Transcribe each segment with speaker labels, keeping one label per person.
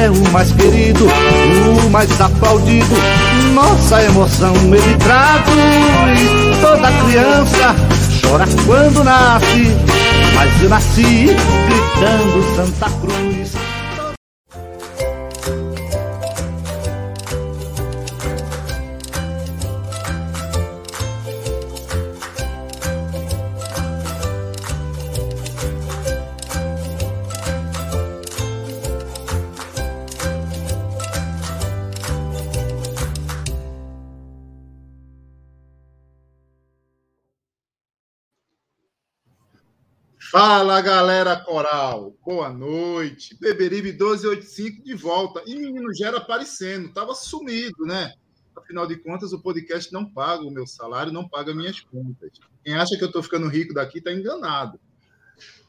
Speaker 1: é o mais querido, o mais aplaudido. Nossa emoção ele traduz. Toda criança chora quando nasce, mas eu nasci gritando Santa Cruz.
Speaker 2: Fala galera coral, boa noite. Beberibe 1285 de volta. E menino Gera aparecendo, tava sumido, né? Afinal de contas, o podcast não paga o meu salário, não paga minhas contas. Quem acha que eu tô ficando rico daqui tá enganado.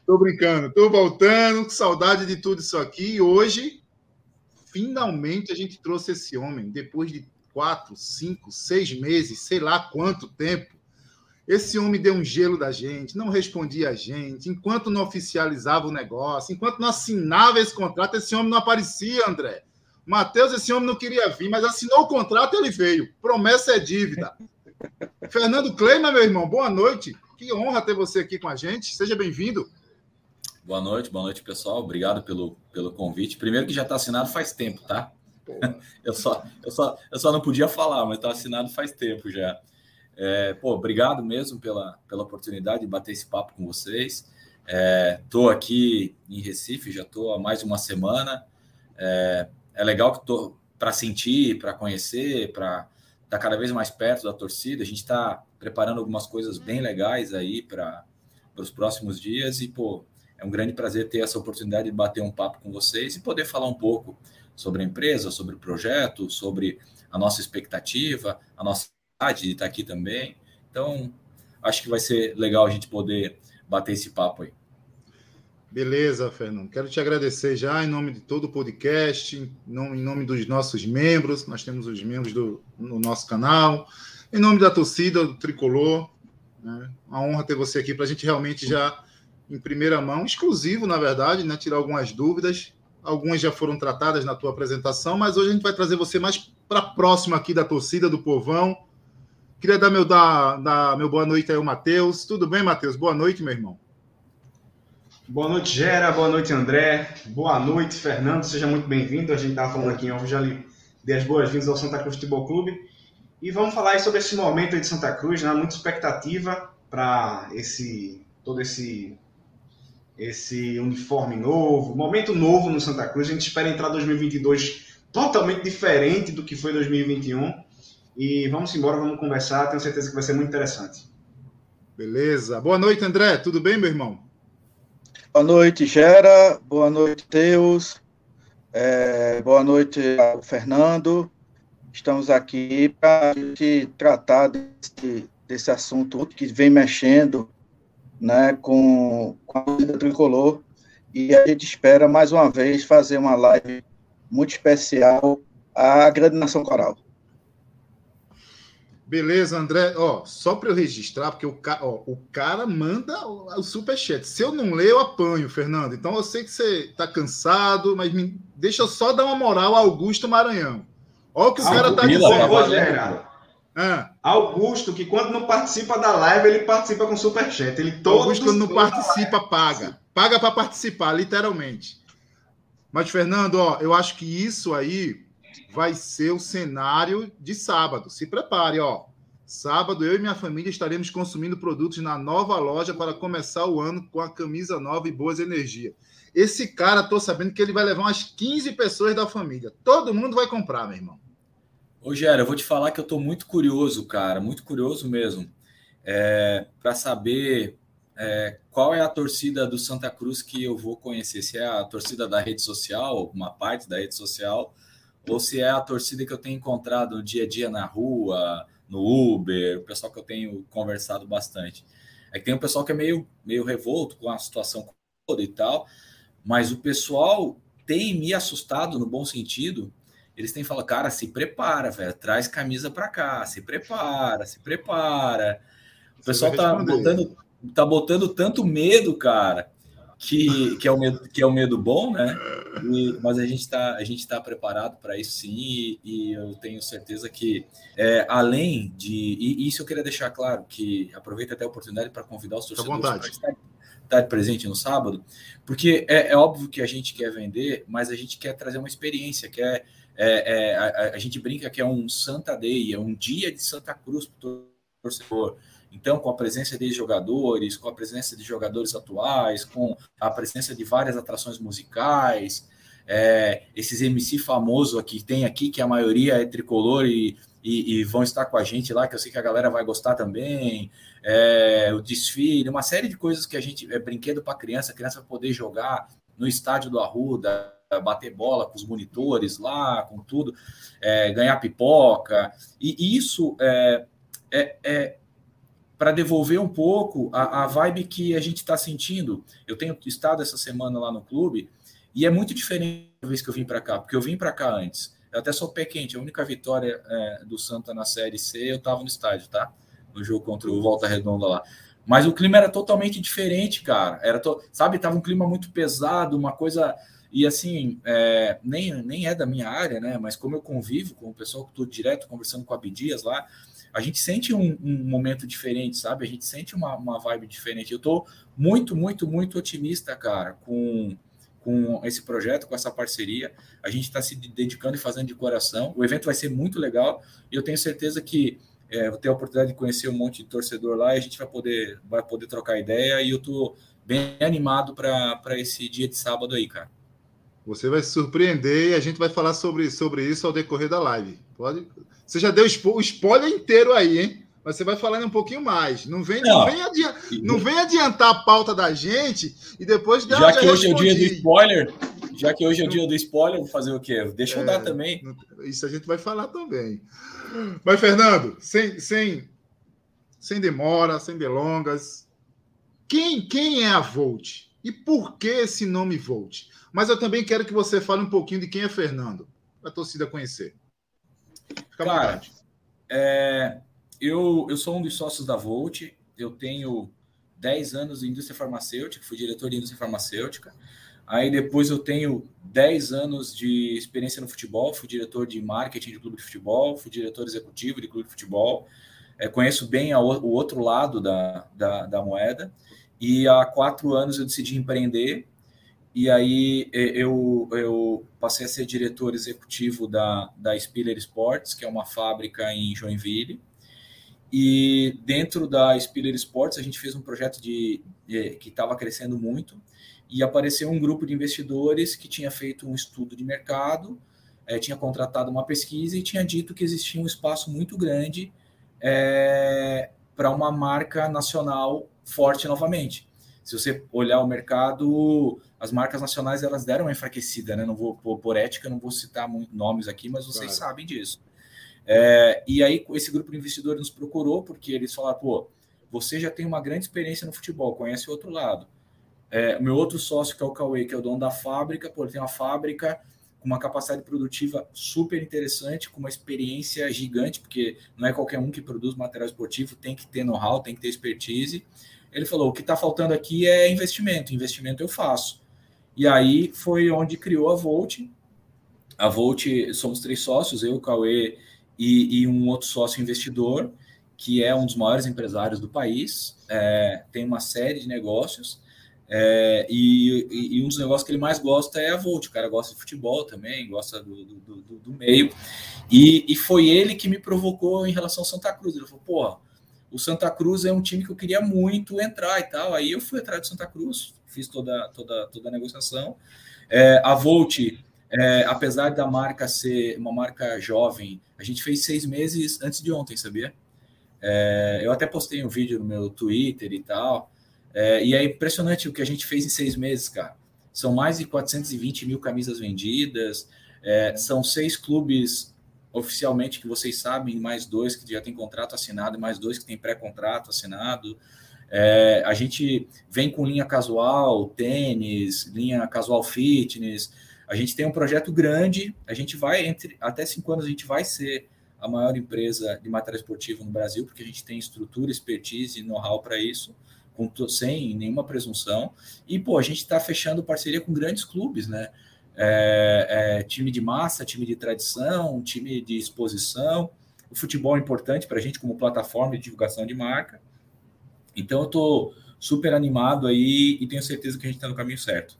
Speaker 2: Tô brincando, tô voltando, com saudade de tudo isso aqui. E hoje, finalmente, a gente trouxe esse homem, depois de quatro, cinco, seis meses, sei lá quanto tempo esse homem deu um gelo da gente, não respondia a gente, enquanto não oficializava o negócio, enquanto não assinava esse contrato, esse homem não aparecia, André. Matheus, esse homem não queria vir, mas assinou o contrato e ele veio. Promessa é dívida. Fernando Kleima, meu irmão, boa noite. Que honra ter você aqui com a gente. Seja bem-vindo.
Speaker 3: Boa noite, boa noite, pessoal. Obrigado pelo, pelo convite. Primeiro que já está assinado faz tempo, tá? Eu só, eu, só, eu só não podia falar, mas está assinado faz tempo já. É, pô, obrigado mesmo pela, pela oportunidade de bater esse papo com vocês. Estou é, aqui em Recife, já estou há mais de uma semana. É, é legal que estou para sentir, para conhecer, para estar tá cada vez mais perto da torcida. A gente está preparando algumas coisas bem legais aí para os próximos dias e, pô, é um grande prazer ter essa oportunidade de bater um papo com vocês e poder falar um pouco sobre a empresa, sobre o projeto, sobre a nossa expectativa, a nossa de estar aqui também. Então, acho que vai ser legal a gente poder bater esse papo aí.
Speaker 2: Beleza, Fernando. Quero te agradecer já em nome de todo o podcast, em nome dos nossos membros. Nós temos os membros do, no nosso canal. Em nome da torcida do Tricolor. Né? Uma honra ter você aqui para a gente realmente já, em primeira mão, exclusivo, na verdade, né? tirar algumas dúvidas. Algumas já foram tratadas na tua apresentação, mas hoje a gente vai trazer você mais para próximo aqui da torcida do povão Queria dar meu, dar, dar meu boa noite aí ao Matheus. Tudo bem, Matheus? Boa noite, meu irmão.
Speaker 4: Boa noite, Gera. Boa noite, André. Boa noite, Fernando. Seja muito bem-vindo. A gente estava falando aqui em off, já lhe dei as boas-vindas ao Santa Cruz Futebol Clube. E vamos falar sobre esse momento aí de Santa Cruz, né? Muita expectativa para esse todo esse esse uniforme novo, momento novo no Santa Cruz. A gente espera entrar 2022 totalmente diferente do que foi 2021. E vamos embora, vamos conversar. Tenho certeza que vai ser muito interessante.
Speaker 2: Beleza. Boa noite, André. Tudo bem, meu irmão?
Speaker 5: Boa noite, Gera. Boa noite, Teus. É, boa noite Fernando. Estamos aqui para a gente tratar desse, desse assunto que vem mexendo né, com, com a vida tricolor. E a gente espera mais uma vez fazer uma live muito especial à Grande Nação Coral.
Speaker 2: Beleza, André. Ó, só para eu registrar, porque o, ca... Ó, o cara manda o superchat. Se eu não ler, eu apanho, Fernando. Então eu sei que você está cansado, mas me... deixa eu só dar uma moral ao Augusto Maranhão. Olha o que o cara tá dizendo.
Speaker 4: Ah. Augusto, que quando não participa da live, ele participa com superchat. Ele
Speaker 2: todo Augusto, quando não participa, paga. Paga para participar, literalmente. Mas, Fernando, ó, eu acho que isso aí vai ser o cenário de sábado. Se prepare, ó. Sábado, eu e minha família estaremos consumindo produtos na nova loja para começar o ano com a camisa nova e boas energias. Esse cara, tô sabendo que ele vai levar umas 15 pessoas da família. Todo mundo vai comprar, meu irmão.
Speaker 3: Ô, Gera, eu vou te falar que eu tô muito curioso, cara, muito curioso mesmo, é, para saber é, qual é a torcida do Santa Cruz que eu vou conhecer? Se é a torcida da rede social, uma parte da rede social, ou se é a torcida que eu tenho encontrado no dia a dia na rua, no Uber, o pessoal que eu tenho conversado bastante. É que tem um pessoal que é meio, meio revolto com a situação toda e tal, mas o pessoal tem me assustado no bom sentido. Eles têm falado, cara, se prepara, velho, traz camisa para cá, se prepara, se prepara. O pessoal tá botando, tá botando tanto medo, cara, que, que, é, o medo, que é o medo bom, né? E, mas a gente está está preparado para isso sim, e, e, eu tenho certeza que é, além de e isso eu queria deixar claro que aproveita até a oportunidade para convidar os torcedores para estar, estar presente no sábado, porque é, é, óbvio que a gente quer vender, mas a gente quer trazer uma experiência, quer é, é, a, a, gente brinca que é um Santa Day, é um dia de Santa Cruz para o torcedor. Então, com a presença de jogadores, com a presença de jogadores atuais, com a presença de várias atrações musicais, é, esses MC famosos aqui tem aqui, que a maioria é tricolor e, e, e, vão estar com a gente lá, que eu sei que a galera vai gostar também. É, o desfile, uma série de coisas que a gente. É brinquedo para criança, a criança poder jogar no estádio do Arruda, bater bola com os monitores lá, com tudo, é, ganhar pipoca. E isso é, é, é para devolver um pouco a, a vibe que a gente está sentindo. Eu tenho estado essa semana lá no clube e é muito diferente da vez que eu vim para cá, porque eu vim para cá antes. Eu até sou pé quente, a única vitória é, do Santa na Série C, eu estava no estádio, tá? No jogo contra o Volta Redonda lá. Mas o clima era totalmente diferente, cara. Era to... Sabe, tava um clima muito pesado, uma coisa. E assim, é... nem, nem é da minha área, né? Mas como eu convivo com o pessoal que estou direto conversando com a Abdias lá, a gente sente um, um, momento diferente, sabe? A gente sente uma, uma vibe diferente. Eu estou muito, muito, muito otimista, cara, com, com esse projeto, com essa parceria. A gente está se dedicando e fazendo de coração. O evento vai ser muito legal e eu tenho certeza que é, vou ter a oportunidade de conhecer um monte de torcedor lá e a gente vai poder, vai poder trocar ideia. E eu estou bem animado para esse dia de sábado aí, cara.
Speaker 2: Você vai se surpreender e a gente vai falar sobre, sobre isso ao decorrer da live. Pode, você já deu o spoiler inteiro aí, hein? Mas você vai falando um pouquinho mais. Não vem, não. Não, vem, adiantar, não vem adiantar a pauta da gente e depois
Speaker 3: já, já que hoje respondi. é o dia do spoiler, já que hoje é o dia do spoiler, vou fazer o quê? Deixa eu é, dar também.
Speaker 2: Isso a gente vai falar também. Mas, Fernando, sem, sem, sem demora, sem delongas, quem, quem é a Volt? E por que esse nome Volt? Mas eu também quero que você fale um pouquinho de quem é Fernando, para a torcida conhecer.
Speaker 3: Fica Cara, é, eu, eu sou um dos sócios da Volt, eu tenho 10 anos em indústria farmacêutica, fui diretor de indústria farmacêutica. Aí depois eu tenho 10 anos de experiência no futebol, fui diretor de marketing de clube de futebol, fui diretor executivo de clube de futebol. É, conheço bem a, o outro lado da, da, da moeda. E há quatro anos eu decidi empreender e aí eu, eu passei a ser diretor executivo da, da Spiller Sports, que é uma fábrica em Joinville. E dentro da Spiller Sports a gente fez um projeto de, de que estava crescendo muito e apareceu um grupo de investidores que tinha feito um estudo de mercado, é, tinha contratado uma pesquisa e tinha dito que existia um espaço muito grande é, para uma marca nacional forte novamente. Se você olhar o mercado, as marcas nacionais elas deram uma enfraquecida, né? Não vou por, por ética, não vou citar nomes aqui, mas vocês claro. sabem disso. É, e aí esse grupo de investidores nos procurou porque eles falaram, pô, você já tem uma grande experiência no futebol, conhece o outro lado. É, meu outro sócio, que é o Cauê, que é o dono da fábrica, pô, ele tem uma fábrica com uma capacidade produtiva super interessante, com uma experiência gigante, porque não é qualquer um que produz material esportivo, tem que ter know-how, tem que ter expertise. Ele falou: o que está faltando aqui é investimento, investimento eu faço. E aí foi onde criou a Volt. A Volt, somos três sócios, eu, o Cauê e, e, um outro sócio investidor, que é um dos maiores empresários do país, é, tem uma série de negócios. É, e, e, um dos negócios que ele mais gosta é a Volt. O cara gosta de futebol também, gosta do, do, do, do meio. E, e, foi ele que me provocou em relação ao Santa Cruz. Ele falou: porra, o Santa Cruz é um time que eu queria muito entrar e tal. Aí eu fui atrás do Santa Cruz, fiz toda, toda, toda a negociação. É, a Volt, é, apesar da marca ser uma marca jovem, a gente fez seis meses antes de ontem, sabia? É, eu até postei um vídeo no meu Twitter e tal. É, e é impressionante o que a gente fez em seis meses, cara. São mais de 420 mil camisas vendidas, é, são seis clubes oficialmente que vocês sabem, mais dois que já tem contrato assinado, mais dois que tem pré-contrato assinado. É, a gente vem com linha casual, tênis, linha casual fitness. A gente tem um projeto grande. A gente vai entre até cinco anos a gente vai ser a maior empresa de material esportivo no Brasil, porque a gente tem estrutura, expertise e know-how para isso, com, sem nenhuma presunção. E pô, a gente está fechando parceria com grandes clubes, né? É, é, time de massa, time de tradição, time de exposição. O futebol é importante para a gente como plataforma de divulgação de marca. Então eu estou super animado aí e tenho certeza que a gente está no caminho certo.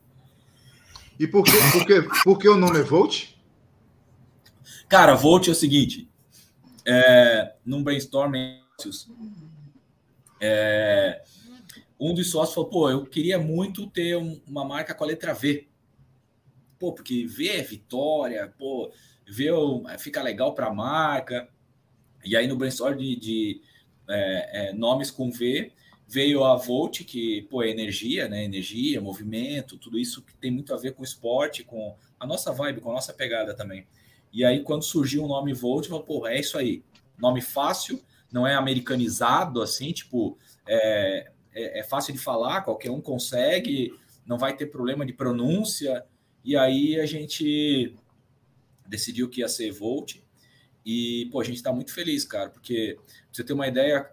Speaker 2: E por que, por que, por que o nome é Volt?
Speaker 3: Cara, Volt é o seguinte: é, num brainstorming, é, um dos sócios falou: pô, eu queria muito ter um, uma marca com a letra V. Pô, porque V é vitória, pô, V é fica legal para a marca. E aí no brainstorm de, de é, é, nomes com V, veio a Volt, que pô, é energia, né? Energia, movimento, tudo isso que tem muito a ver com esporte, com a nossa vibe, com a nossa pegada também. E aí, quando surgiu o nome Volt, eu falei, pô, é isso aí. Nome fácil, não é americanizado, assim, tipo, é, é, é fácil de falar, qualquer um consegue, não vai ter problema de pronúncia. E aí a gente decidiu que ia ser Volt. E, pô, a gente está muito feliz, cara, porque pra você ter uma ideia,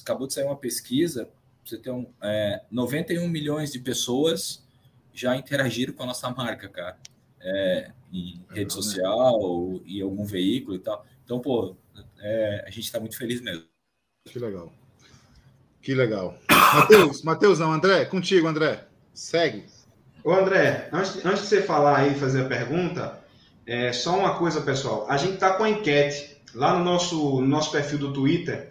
Speaker 3: acabou de sair uma pesquisa, você ter um, é, 91 milhões de pessoas já interagiram com a nossa marca, cara. É, em rede né? social, em algum veículo e tal. Então, pô, é, a gente está muito feliz mesmo.
Speaker 2: Que legal. Que legal. Matheus, Matheus, não, André, contigo, André. Segue.
Speaker 4: Ô André, antes, antes de você falar aí fazer a pergunta, é, só uma coisa, pessoal. A gente está com a enquete lá no nosso, no nosso perfil do Twitter,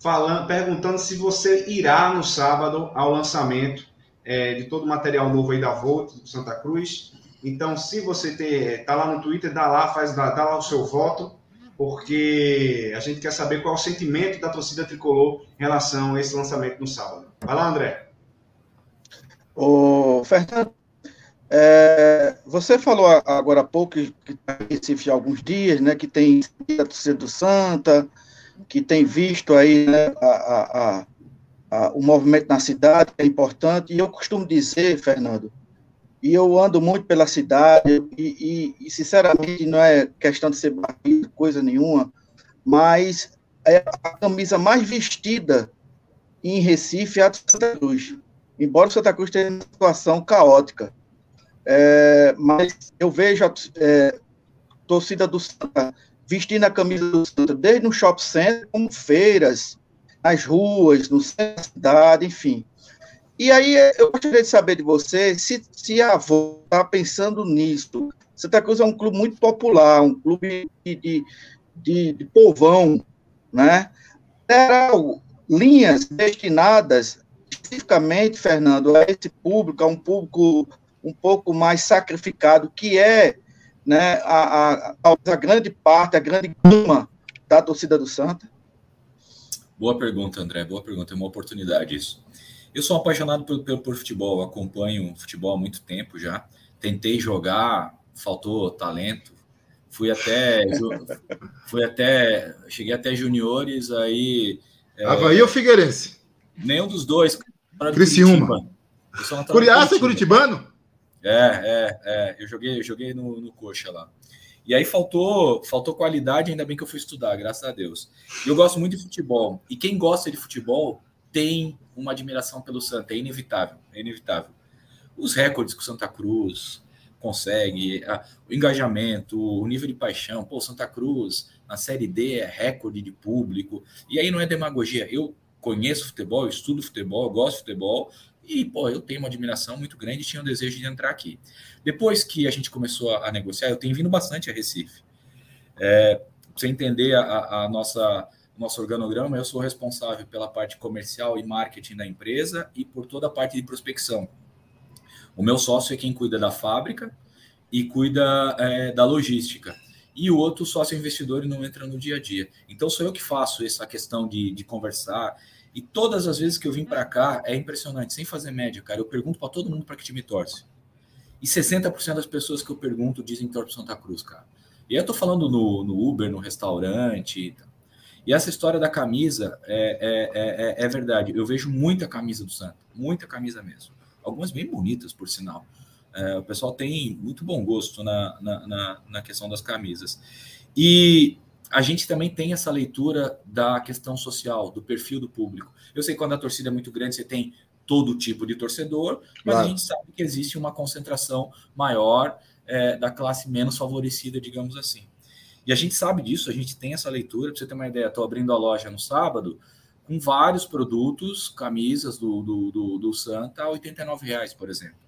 Speaker 4: falando, perguntando se você irá no sábado ao lançamento é, de todo o material novo aí da Volt, do Santa Cruz. Então, se você está lá no Twitter, dá lá, faz, dá, dá lá o seu voto, porque a gente quer saber qual é o sentimento da torcida tricolor em relação a esse lançamento no sábado. Vai lá, André.
Speaker 5: Ô, Fernando, é, você falou agora há pouco que está em Recife há alguns dias, né, que tem a torcida do Santa, que tem visto aí né, a, a, a, o movimento na cidade, que é importante, e eu costumo dizer, Fernando, e eu ando muito pela cidade, e, e, e sinceramente não é questão de ser barrido, coisa nenhuma, mas é a camisa mais vestida em Recife é a do Santa Cruz. Embora Santa Cruz tenha uma situação caótica, é, mas eu vejo a é, torcida do Santa vestindo a camisa do Santa, desde no shopping center, como feiras, nas ruas, no centro da cidade, enfim. E aí eu gostaria de saber de você se, se a avó está pensando nisso. Santa Cruz é um clube muito popular, um clube de, de, de, de povão, né? Terá linhas destinadas especificamente, Fernando, a esse público, a um público um pouco mais sacrificado, que é né, a, a, a grande parte, a grande gama da torcida do Santa?
Speaker 3: Boa pergunta, André. Boa pergunta. É uma oportunidade isso. Eu sou apaixonado por, por, por futebol, acompanho futebol há muito tempo já. Tentei jogar, faltou talento. Fui até, fui até, cheguei até juniores, aí.
Speaker 2: Havaí é, ou Figueirense?
Speaker 3: Nenhum dos dois.
Speaker 2: Criciúma. Curiaça é curitibano?
Speaker 3: É, é, é. Eu joguei, eu joguei no, no coxa lá. E aí faltou, faltou qualidade, ainda bem que eu fui estudar, graças a Deus. Eu gosto muito de futebol. E quem gosta de futebol tem uma admiração pelo Santa, é inevitável, é inevitável. Os recordes que o Santa Cruz consegue, a, o engajamento, o nível de paixão, pô, Santa Cruz na Série D é recorde de público. E aí não é demagogia. Eu conheço futebol, estudo futebol, gosto de futebol, e, pô, eu tenho uma admiração muito grande e tinha o desejo de entrar aqui. Depois que a gente começou a, negociar, eu tenho vindo bastante a Recife. É, pra você entender a, a nossa nosso organograma, eu sou responsável pela parte comercial e marketing da empresa e por toda a parte de prospecção. O meu sócio é quem cuida da fábrica e cuida é, da logística. E o outro sócio investidor não entra no dia a dia. Então sou eu que faço essa questão de, de conversar E todas as vezes que eu vim para cá, é impressionante, sem fazer média, cara. Eu pergunto para todo mundo para que time torce. E 60% das pessoas que eu pergunto dizem torce Santa Cruz, cara. E eu tô falando no, no Uber, no restaurante. E essa história da camisa é, é, é, é, verdade. Eu vejo muita camisa do Santa, muita camisa mesmo. Algumas bem bonitas, por sinal. É, o pessoal tem muito bom gosto na, na, na, na questão das camisas. E a gente também tem essa leitura da questão social, do perfil do público. Eu sei que quando a torcida é muito grande, você tem todo tipo de torcedor, mas claro. a gente sabe que existe uma concentração maior é, da classe menos favorecida, digamos assim. E a gente sabe disso, a gente tem essa leitura. Para você ter uma ideia, estou abrindo a loja no sábado com vários produtos, camisas do, do, do, do Santa a R$ reais, por exemplo.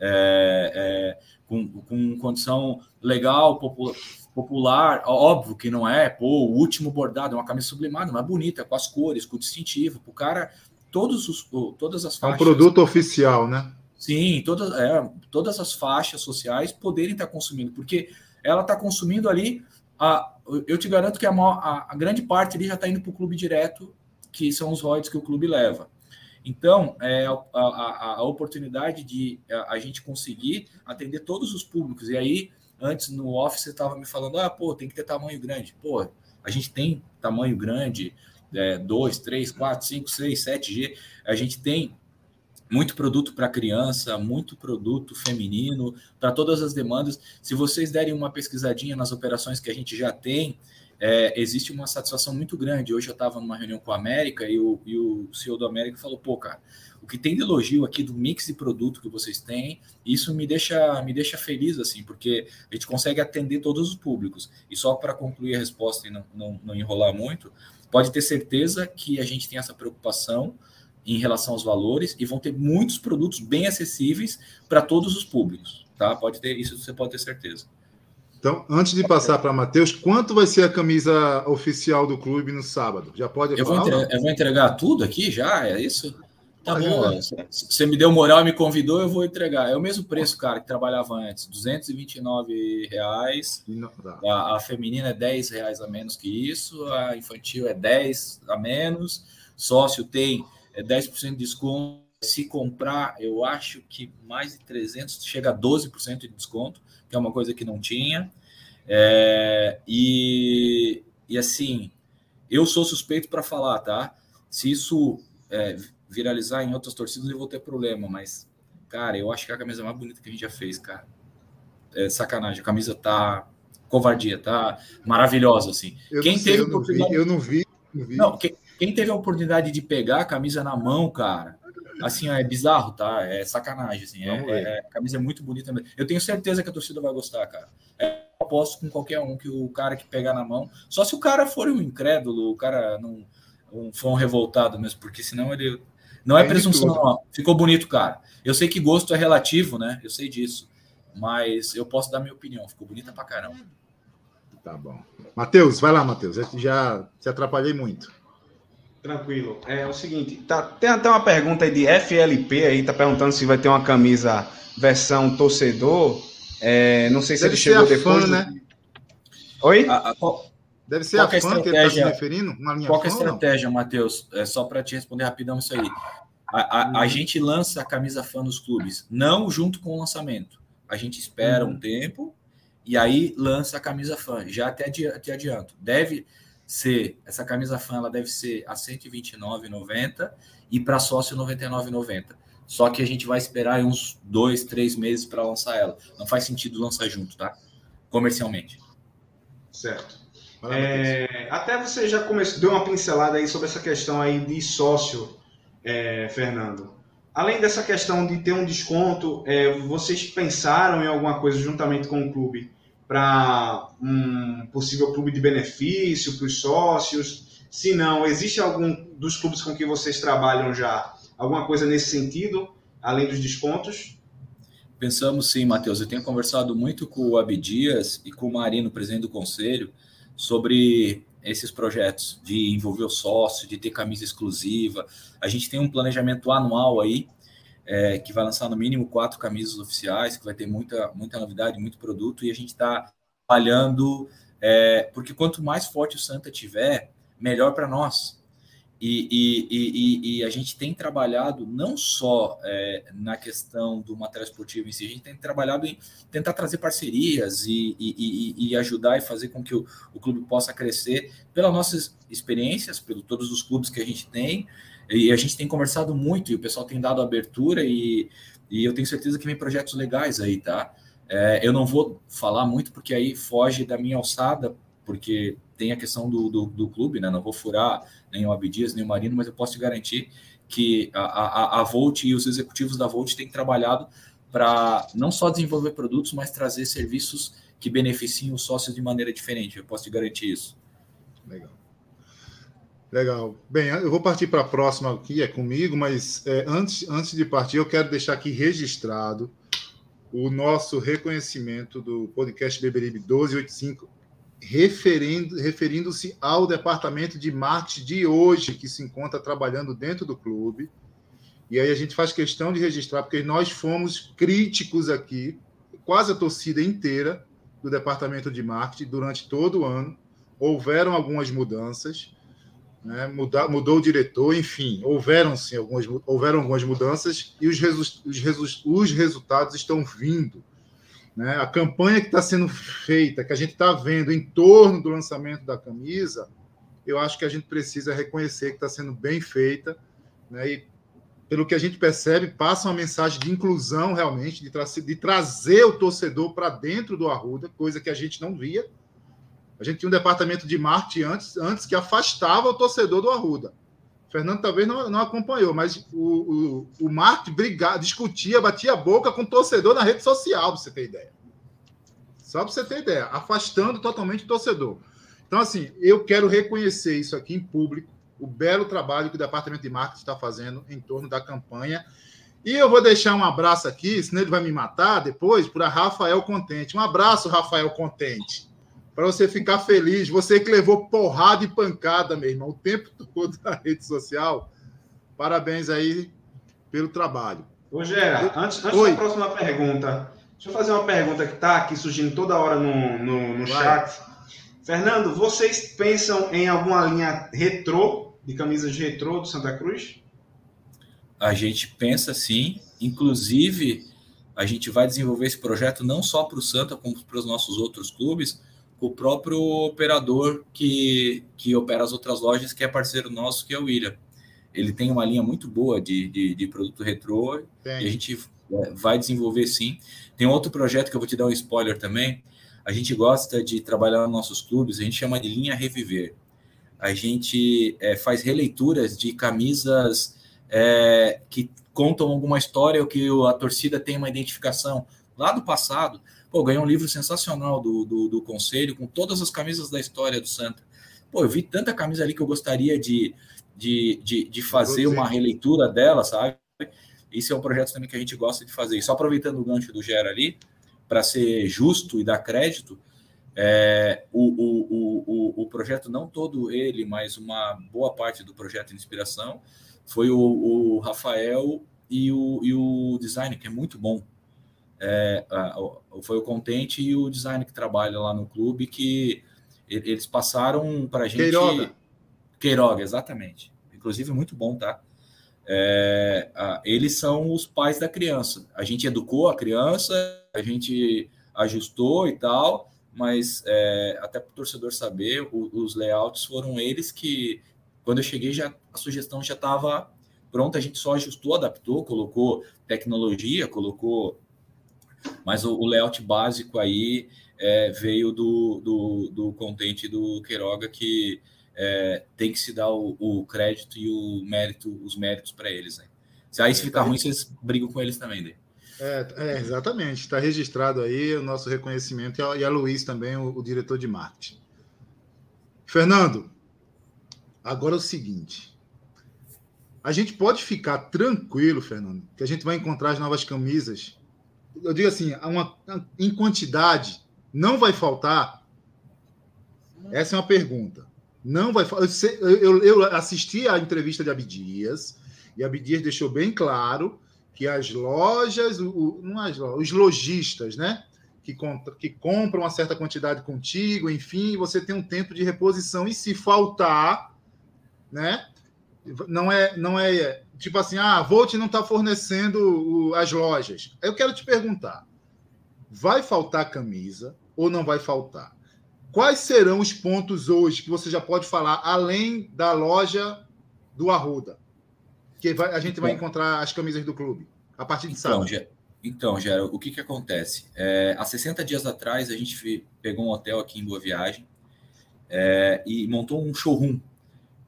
Speaker 3: É, é, com, com condição legal, popular, popular, óbvio que não é, pô, o último bordado, é uma camisa sublimada, mas bonita, com as cores, com o distintivo, para o cara, todos os, todas as
Speaker 2: faixas. É um produto oficial, né?
Speaker 3: Sim, todas, é, todas as faixas sociais poderem estar consumindo, porque ela está consumindo ali, a, eu te garanto que a, maior, a, a grande parte ali já está indo para o clube direto, que são os royalties que o clube leva. Então, é, a, a, a oportunidade de a, a, gente conseguir atender todos os públicos, e aí Antes no office você estava me falando, ah, pô, tem que ter tamanho grande. Pô, a gente tem tamanho grande, 2, 3, 4, 5, 6, 7G. A gente tem muito produto para criança, muito produto feminino, para todas as demandas. Se vocês derem uma pesquisadinha nas operações que a gente já tem, é, existe uma satisfação muito grande. Hoje eu estava numa reunião com a América e o, e o CEO do América falou: pô, cara, o que tem de elogio aqui do mix de produto que vocês têm, isso me deixa, me deixa feliz, assim, porque a gente consegue atender todos os públicos. E só para concluir a resposta e não, não, não enrolar muito, pode ter certeza que a gente tem essa preocupação em relação aos valores e vão ter muitos produtos bem acessíveis para todos os públicos, tá? Pode ter isso, você pode ter certeza.
Speaker 2: Então, antes de passar para Matheus, quanto vai ser a camisa oficial do clube no sábado? Já pode
Speaker 3: eu falar? Vou entregar, eu vou entregar tudo aqui já, é isso? Tá bom, você me deu moral e me convidou, eu vou entregar. É o mesmo preço, cara, que trabalhava antes, 229 reais. A, a feminina é 10 reais a menos que isso, a infantil é 10 a menos, sócio tem é 10% de desconto. Se comprar, eu acho que mais de 300 chega a 12% de desconto, é uma coisa que não tinha. É, e, e assim, eu sou suspeito para falar, tá? Se isso é, viralizar em outras torcidas, eu vou ter problema, mas, cara, eu acho que é a camisa mais bonita que a gente já fez, cara. É sacanagem, a camisa tá covardia, tá maravilhosa, assim.
Speaker 2: Eu quem sei, teve eu, não vi, eu não vi,
Speaker 3: não vi. Não, quem, quem, teve a oportunidade de pegar a camisa na mão, cara, assim, é bizarro, tá? É sacanagem, assim. É, é, a camisa é muito bonita. Eu tenho certeza que a torcida vai gostar, cara. É, eu aposto com qualquer um que o cara que pegar na mão, só se o cara for um incrédulo, o cara não um, for um revoltado mesmo, porque senão ele não é presunção, não. Ficou bonito, cara. Eu sei que gosto é relativo, né? Eu sei disso. Mas eu posso dar minha opinião. Ficou bonita pra caramba.
Speaker 2: Tá bom. Matheus, vai lá, Matheus. Já te atrapalhei muito.
Speaker 4: Tranquilo. É, o seguinte, tá, tem até uma pergunta aí de FLP aí, tá perguntando se vai ter uma camisa versão torcedor. É, não sei se Deve ele chegou depois. Fã, do... né? Oi? A, a,
Speaker 2: Deve ser qual a é fã que ele está se referindo?
Speaker 3: Uma linha qual é a estratégia, Matheus? É só para te responder rapidão isso aí. A, a, a, uhum. gente lança a camisa fã nos clubes, não junto com o lançamento. A gente espera uhum. um tempo e aí lança a camisa fã. Já até te adianto. Deve ser, essa camisa fã ela deve ser a R$ 129,90 e para sócio R$ 99,90. Só que a gente vai esperar uns dois, três meses para lançar ela. Não faz sentido lançar junto, tá? Comercialmente.
Speaker 4: Certo. É, até você já começou, deu uma pincelada aí sobre essa questão aí de sócio, é, Fernando. Além dessa questão de ter um desconto, é, vocês pensaram em alguma coisa juntamente com o clube para um possível clube de benefício para os sócios? Se não, existe algum dos clubes com que vocês trabalham já alguma coisa nesse sentido, além dos descontos?
Speaker 3: Pensamos sim, Matheus. Eu tenho conversado muito com o Abdias e com o Marino, presidente do conselho, sobre esses projetos de envolver o sócio, de ter camisa exclusiva. A gente tem um planejamento anual aí, é, que vai lançar no mínimo quatro camisas oficiais, que vai ter muita, muita novidade, muito produto, e a gente está trabalhando, é, porque quanto mais forte o Santa tiver, melhor para nós. E, e, e, e, a gente tem trabalhado não só é, na questão do material esportivo em si, a gente tem trabalhado em tentar trazer parcerias e, ajudar e fazer com que o, o, clube possa crescer pelas nossas experiências, pelos todos os clubes que a gente tem. E a gente tem conversado muito e o pessoal tem dado abertura e, e eu tenho certeza que vem projetos legais aí, tá? É, eu não vou falar muito porque aí foge da minha alçada, porque tem a questão do, do, do clube, né? Não vou furar nem o Abdias, nem o Marino, mas eu posso te garantir que a, a, a Volt e os executivos da Volt têm trabalhado para não só desenvolver produtos, mas trazer serviços que beneficiem os sócios de maneira diferente. Eu posso te garantir isso.
Speaker 2: Legal. Legal. Bem, eu vou partir para a próxima aqui, é comigo, mas é, antes, antes de partir, eu quero deixar aqui registrado o nosso reconhecimento do podcast Beberibe 1285 referindo, referindo-se ao departamento de marketing de hoje, que se encontra trabalhando dentro do clube. E aí a gente faz questão de registrar, porque nós fomos críticos aqui, quase a torcida inteira do departamento de marketing durante todo o ano. Houveram algumas mudanças, né? Muda, mudou o diretor, enfim, houveram sim algumas, houveram algumas mudanças e os, resu, os, resu, os resultados estão vindo. Né? A campanha que está sendo feita, que a gente está vendo em torno do lançamento da camisa, eu acho que a gente precisa reconhecer que está sendo bem feita. Né? E, pelo que a gente percebe, passa uma mensagem de inclusão realmente, de, tra de trazer o torcedor para dentro do Arruda, coisa que a gente não via. A gente tinha um departamento de marketing antes, antes que afastava o torcedor do Arruda. Fernando talvez não, não acompanhou, mas o, o, o Mark brigava, discutia, batia a boca com o torcedor na rede social, para você ter ideia. Só para você ter ideia, afastando totalmente o torcedor. Então, assim, eu quero reconhecer isso aqui em público, o belo trabalho que o departamento de marketing está fazendo em torno da campanha. E eu vou deixar um abraço aqui, senão ele vai me matar depois, para Rafael Contente. Um abraço, Rafael Contente para você ficar feliz. Você que levou porrada e pancada, meu irmão, o tempo todo na rede social. Parabéns aí pelo trabalho.
Speaker 4: Ô, Gera, antes, antes da próxima pergunta, deixa eu fazer uma pergunta que está aqui surgindo toda hora no, no, no chat. Fernando, vocês pensam em alguma linha retrô, de camisas de retrô do Santa Cruz?
Speaker 3: A gente pensa sim, inclusive a gente vai desenvolver esse projeto não só para o Santa, como para os nossos outros clubes, o próprio operador que, que opera as outras lojas, que é parceiro nosso, que é o William. Ele tem uma linha muito boa de, de, de produto retrô e a gente é, vai desenvolver sim. Tem outro projeto que eu vou te dar um spoiler também. A gente gosta de trabalhar nos nossos clubes, a gente chama de linha Reviver. A gente é, faz releituras de camisas é, que contam alguma história ou que a torcida tem uma identificação lá do passado. Pô, ganhei um livro sensacional do, do, do, Conselho, com todas as camisas da história do Santa. Pô, eu vi tanta camisa ali que eu gostaria de, de, de, de fazer uma releitura dela, sabe? Esse é um projeto também que a gente gosta de fazer. E só aproveitando o gancho do Gera ali, para ser justo e dar crédito, é, o, o, o, o, projeto, não todo ele, mas uma boa parte do projeto de inspiração, foi o, o Rafael e o, e o design, que é muito bom é, foi o Contente e o design que trabalha lá no clube que eles passaram para a gente.
Speaker 2: Queiroga.
Speaker 3: Queiroga, exatamente. Inclusive, muito bom, tá? É, eles são os pais da criança. A gente educou a criança, a gente ajustou e tal, mas é, até para o torcedor saber, o, os layouts foram eles que, quando eu cheguei, já a sugestão já estava pronta, a gente só ajustou, adaptou, colocou tecnologia, colocou mas o, o layout básico aí é, veio do, do, do contente do Queiroga, que é, tem que se dar o, o, crédito e o mérito, os méritos para eles. Né? Se aí se ficar ruim, vocês brigam com eles também. Né?
Speaker 2: É, é, exatamente. Está registrado aí o nosso reconhecimento e a, e a Luiz também, o, o diretor de marketing. Fernando, agora é o seguinte. A gente pode ficar tranquilo, Fernando, que a gente vai encontrar as novas camisas eu digo assim, uma, em quantidade, não vai faltar? Essa é uma pergunta. Não vai faltar. Eu, eu, assisti a entrevista de Abdias, e Abdias deixou bem claro que as lojas, o, não as lojas, os lojistas, né? Que, que compram uma certa quantidade contigo, enfim, você tem um tempo de reposição. E se faltar, né? Não é, não é tipo assim, ah, a Volt não está fornecendo as lojas. Eu quero te perguntar: vai faltar camisa ou não vai faltar? Quais serão os pontos hoje que você já pode falar, além da loja do Arruda? Que vai, a gente vai encontrar as camisas do clube a partir de
Speaker 3: então,
Speaker 2: sábado.
Speaker 3: Então, Gera, o que, que acontece? É, há 60 dias atrás, a gente pegou um hotel aqui em Boa Viagem é, e montou um showroom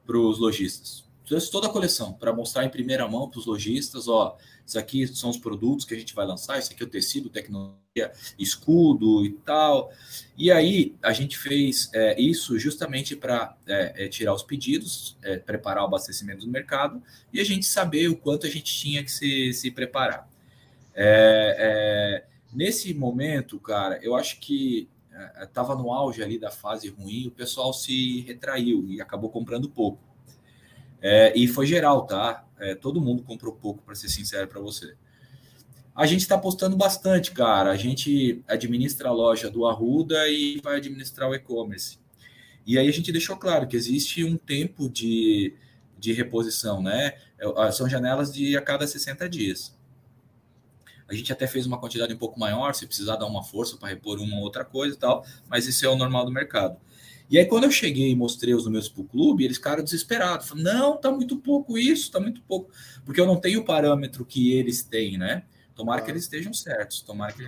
Speaker 3: para os lojistas trouxe toda a coleção para mostrar em primeira mão para os lojistas, ó, isso aqui são os produtos que a gente vai lançar, isso aqui é o tecido, tecnologia, escudo e tal. E aí a gente fez é, isso justamente para é, é, tirar os pedidos, é, preparar o abastecimento do mercado e a gente saber o quanto a gente tinha que se, se preparar. É, é, nesse momento, cara, eu acho que estava no auge ali da fase ruim, o pessoal se retraiu e acabou comprando pouco. É, e foi geral, tá? É, todo mundo comprou pouco, para ser sincero para você. A gente está apostando bastante, cara. A gente administra a loja do Arruda e vai administrar o e-commerce. E aí a gente deixou claro que existe um tempo de, de reposição, né? É, são janelas de a cada 60 dias. A gente até fez uma quantidade um pouco maior, se precisar dar uma força para repor uma outra coisa e tal, mas isso é o normal do mercado. E aí, quando eu cheguei e mostrei os números para o clube, eles ficaram desesperados. Falaram, não, tá muito pouco isso, tá muito pouco. Porque eu não tenho o parâmetro que eles têm, né? Tomara ah. que eles estejam certos. Tomara que.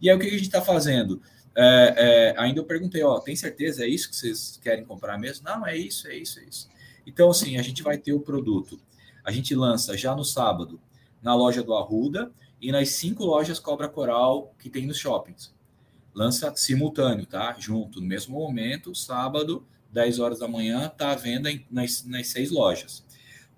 Speaker 3: E aí, o que a gente está fazendo? É, é, ainda eu perguntei, ó, tem certeza? É isso que vocês querem comprar mesmo? Não, é isso, é isso, é isso. Então, assim, a gente vai ter o produto. A gente lança já no sábado na loja do Arruda e nas cinco lojas Cobra Coral que tem nos shoppings lança simultâneo, tá? Junto, no mesmo momento, sábado, 10 horas da manhã, tá à venda em, nas, nas seis lojas.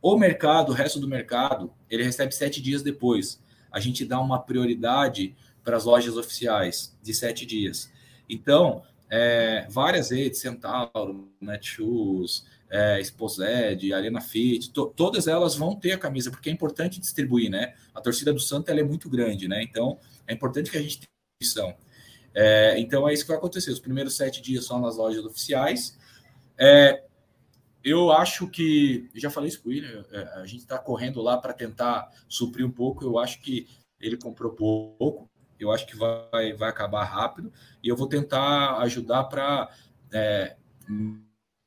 Speaker 3: O mercado, o resto do mercado, ele recebe sete dias depois. A gente dá uma prioridade para as lojas oficiais de sete dias. Então, é, várias redes, Centauro, Netshoes, é, Exposed, Arena Fit, to, todas elas vão ter a camisa, porque é importante distribuir, né? A torcida do Santa é muito grande, né? Então, é importante que a gente tenha distribuição. É, então é isso que vai acontecer. Os primeiros sete dias são nas lojas oficiais. É, eu acho que, já falei isso com William, é, a gente está correndo lá para tentar suprir um pouco. Eu acho que ele comprou pouco, eu acho que vai, vai acabar rápido. E eu vou tentar ajudar para, é,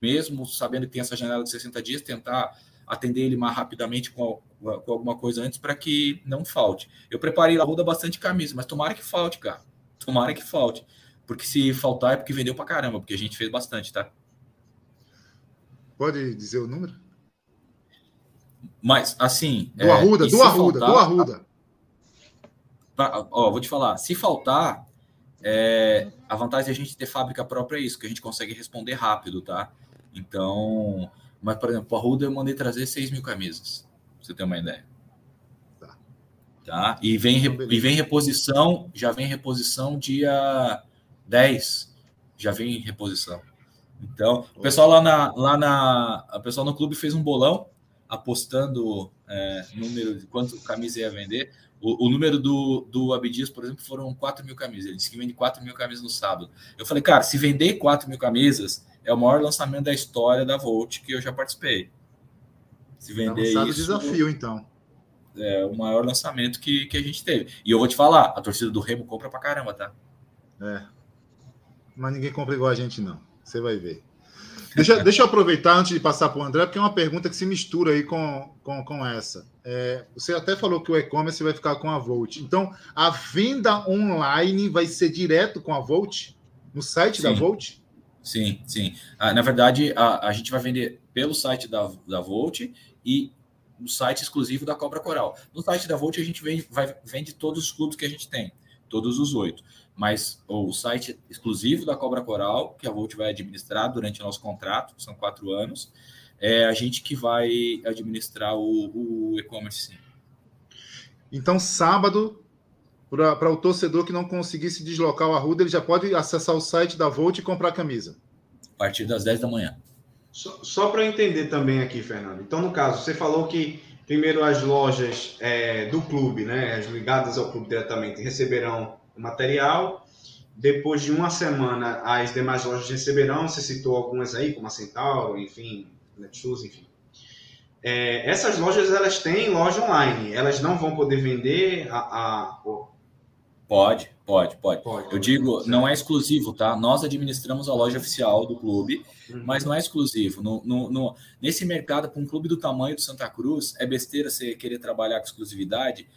Speaker 3: mesmo sabendo que tem essa janela de 60 dias, tentar atender ele mais rapidamente com, com alguma coisa antes para que não falte. Eu preparei lá roda bastante camisa, mas tomara que falte, cara. Tomara que falte. Porque se faltar é porque vendeu pra caramba, porque a gente fez bastante, tá?
Speaker 2: Pode dizer o número?
Speaker 3: Mas, assim.
Speaker 2: Do é, Arruda, do Arruda, faltar, do Arruda.
Speaker 3: Pra, ó, vou te falar, se faltar, é, a vantagem de a gente ter fábrica própria é isso, que a gente consegue responder rápido, tá? Então, mas, por exemplo, o Arruda eu mandei trazer 6 mil camisas, pra você ter uma ideia. Tá? E, vem, e vem reposição, já vem reposição dia 10, já vem reposição. Então, o pessoal lá na, lá na. O pessoal no clube fez um bolão apostando é, número de quanto camisa ia vender. O, o, número do, do Abdias, por exemplo, foram 4 mil camisas. Ele disse que vende 4 mil camisas no sábado. Eu falei, cara, se vender 4 mil camisas, é o maior lançamento da história da Volt que eu já participei. Se vender
Speaker 2: tá
Speaker 3: isso.
Speaker 2: desafio, então
Speaker 3: é, o maior lançamento que, que a gente teve. E eu vou te falar, a torcida do Remo compra pra caramba, tá?
Speaker 2: É. Mas ninguém compra igual a gente, não. Você vai ver. Deixa, deixa eu aproveitar antes de passar para o André, porque é uma pergunta que se mistura aí com, com, com essa. É, você até falou que o e-commerce vai ficar com a Volt. Então, a venda online vai ser direto com a Volt? No site sim. da Volt?
Speaker 3: Sim, sim. Ah, na verdade, a, a gente vai vender pelo site da, da Volt e no site exclusivo da Cobra Coral. No site da Volt a gente vende, vai, vende todos os clubes que a gente tem, todos os oito. Mas o site exclusivo da Cobra Coral, que a Volt vai administrar durante o nosso contrato, são quatro anos, é a gente que vai administrar o, o e-commerce. Sim.
Speaker 2: Então, sábado, para o torcedor que não conseguir se deslocar ao Arruda, ele já pode acessar o site da Volt e comprar a camisa.
Speaker 3: A partir das 10 da manhã.
Speaker 4: Só, só para entender também aqui, Fernando. Então, no caso, você falou que primeiro as lojas é, do clube, né, as ligadas ao clube diretamente, receberão o material. Depois de uma semana, as demais lojas receberão. Você citou algumas aí, como a Centauro, enfim, Netshoes, enfim. É, essas lojas elas têm loja online, elas não vão poder vender a, a...
Speaker 3: Pode, pode, pode, pode. Eu digo, não é exclusivo, tá? Nós administramos a loja oficial do clube, uhum. mas não é exclusivo. No, no, no, nesse mercado, com um clube do tamanho do Santa Cruz, é besteira você querer trabalhar com exclusividade,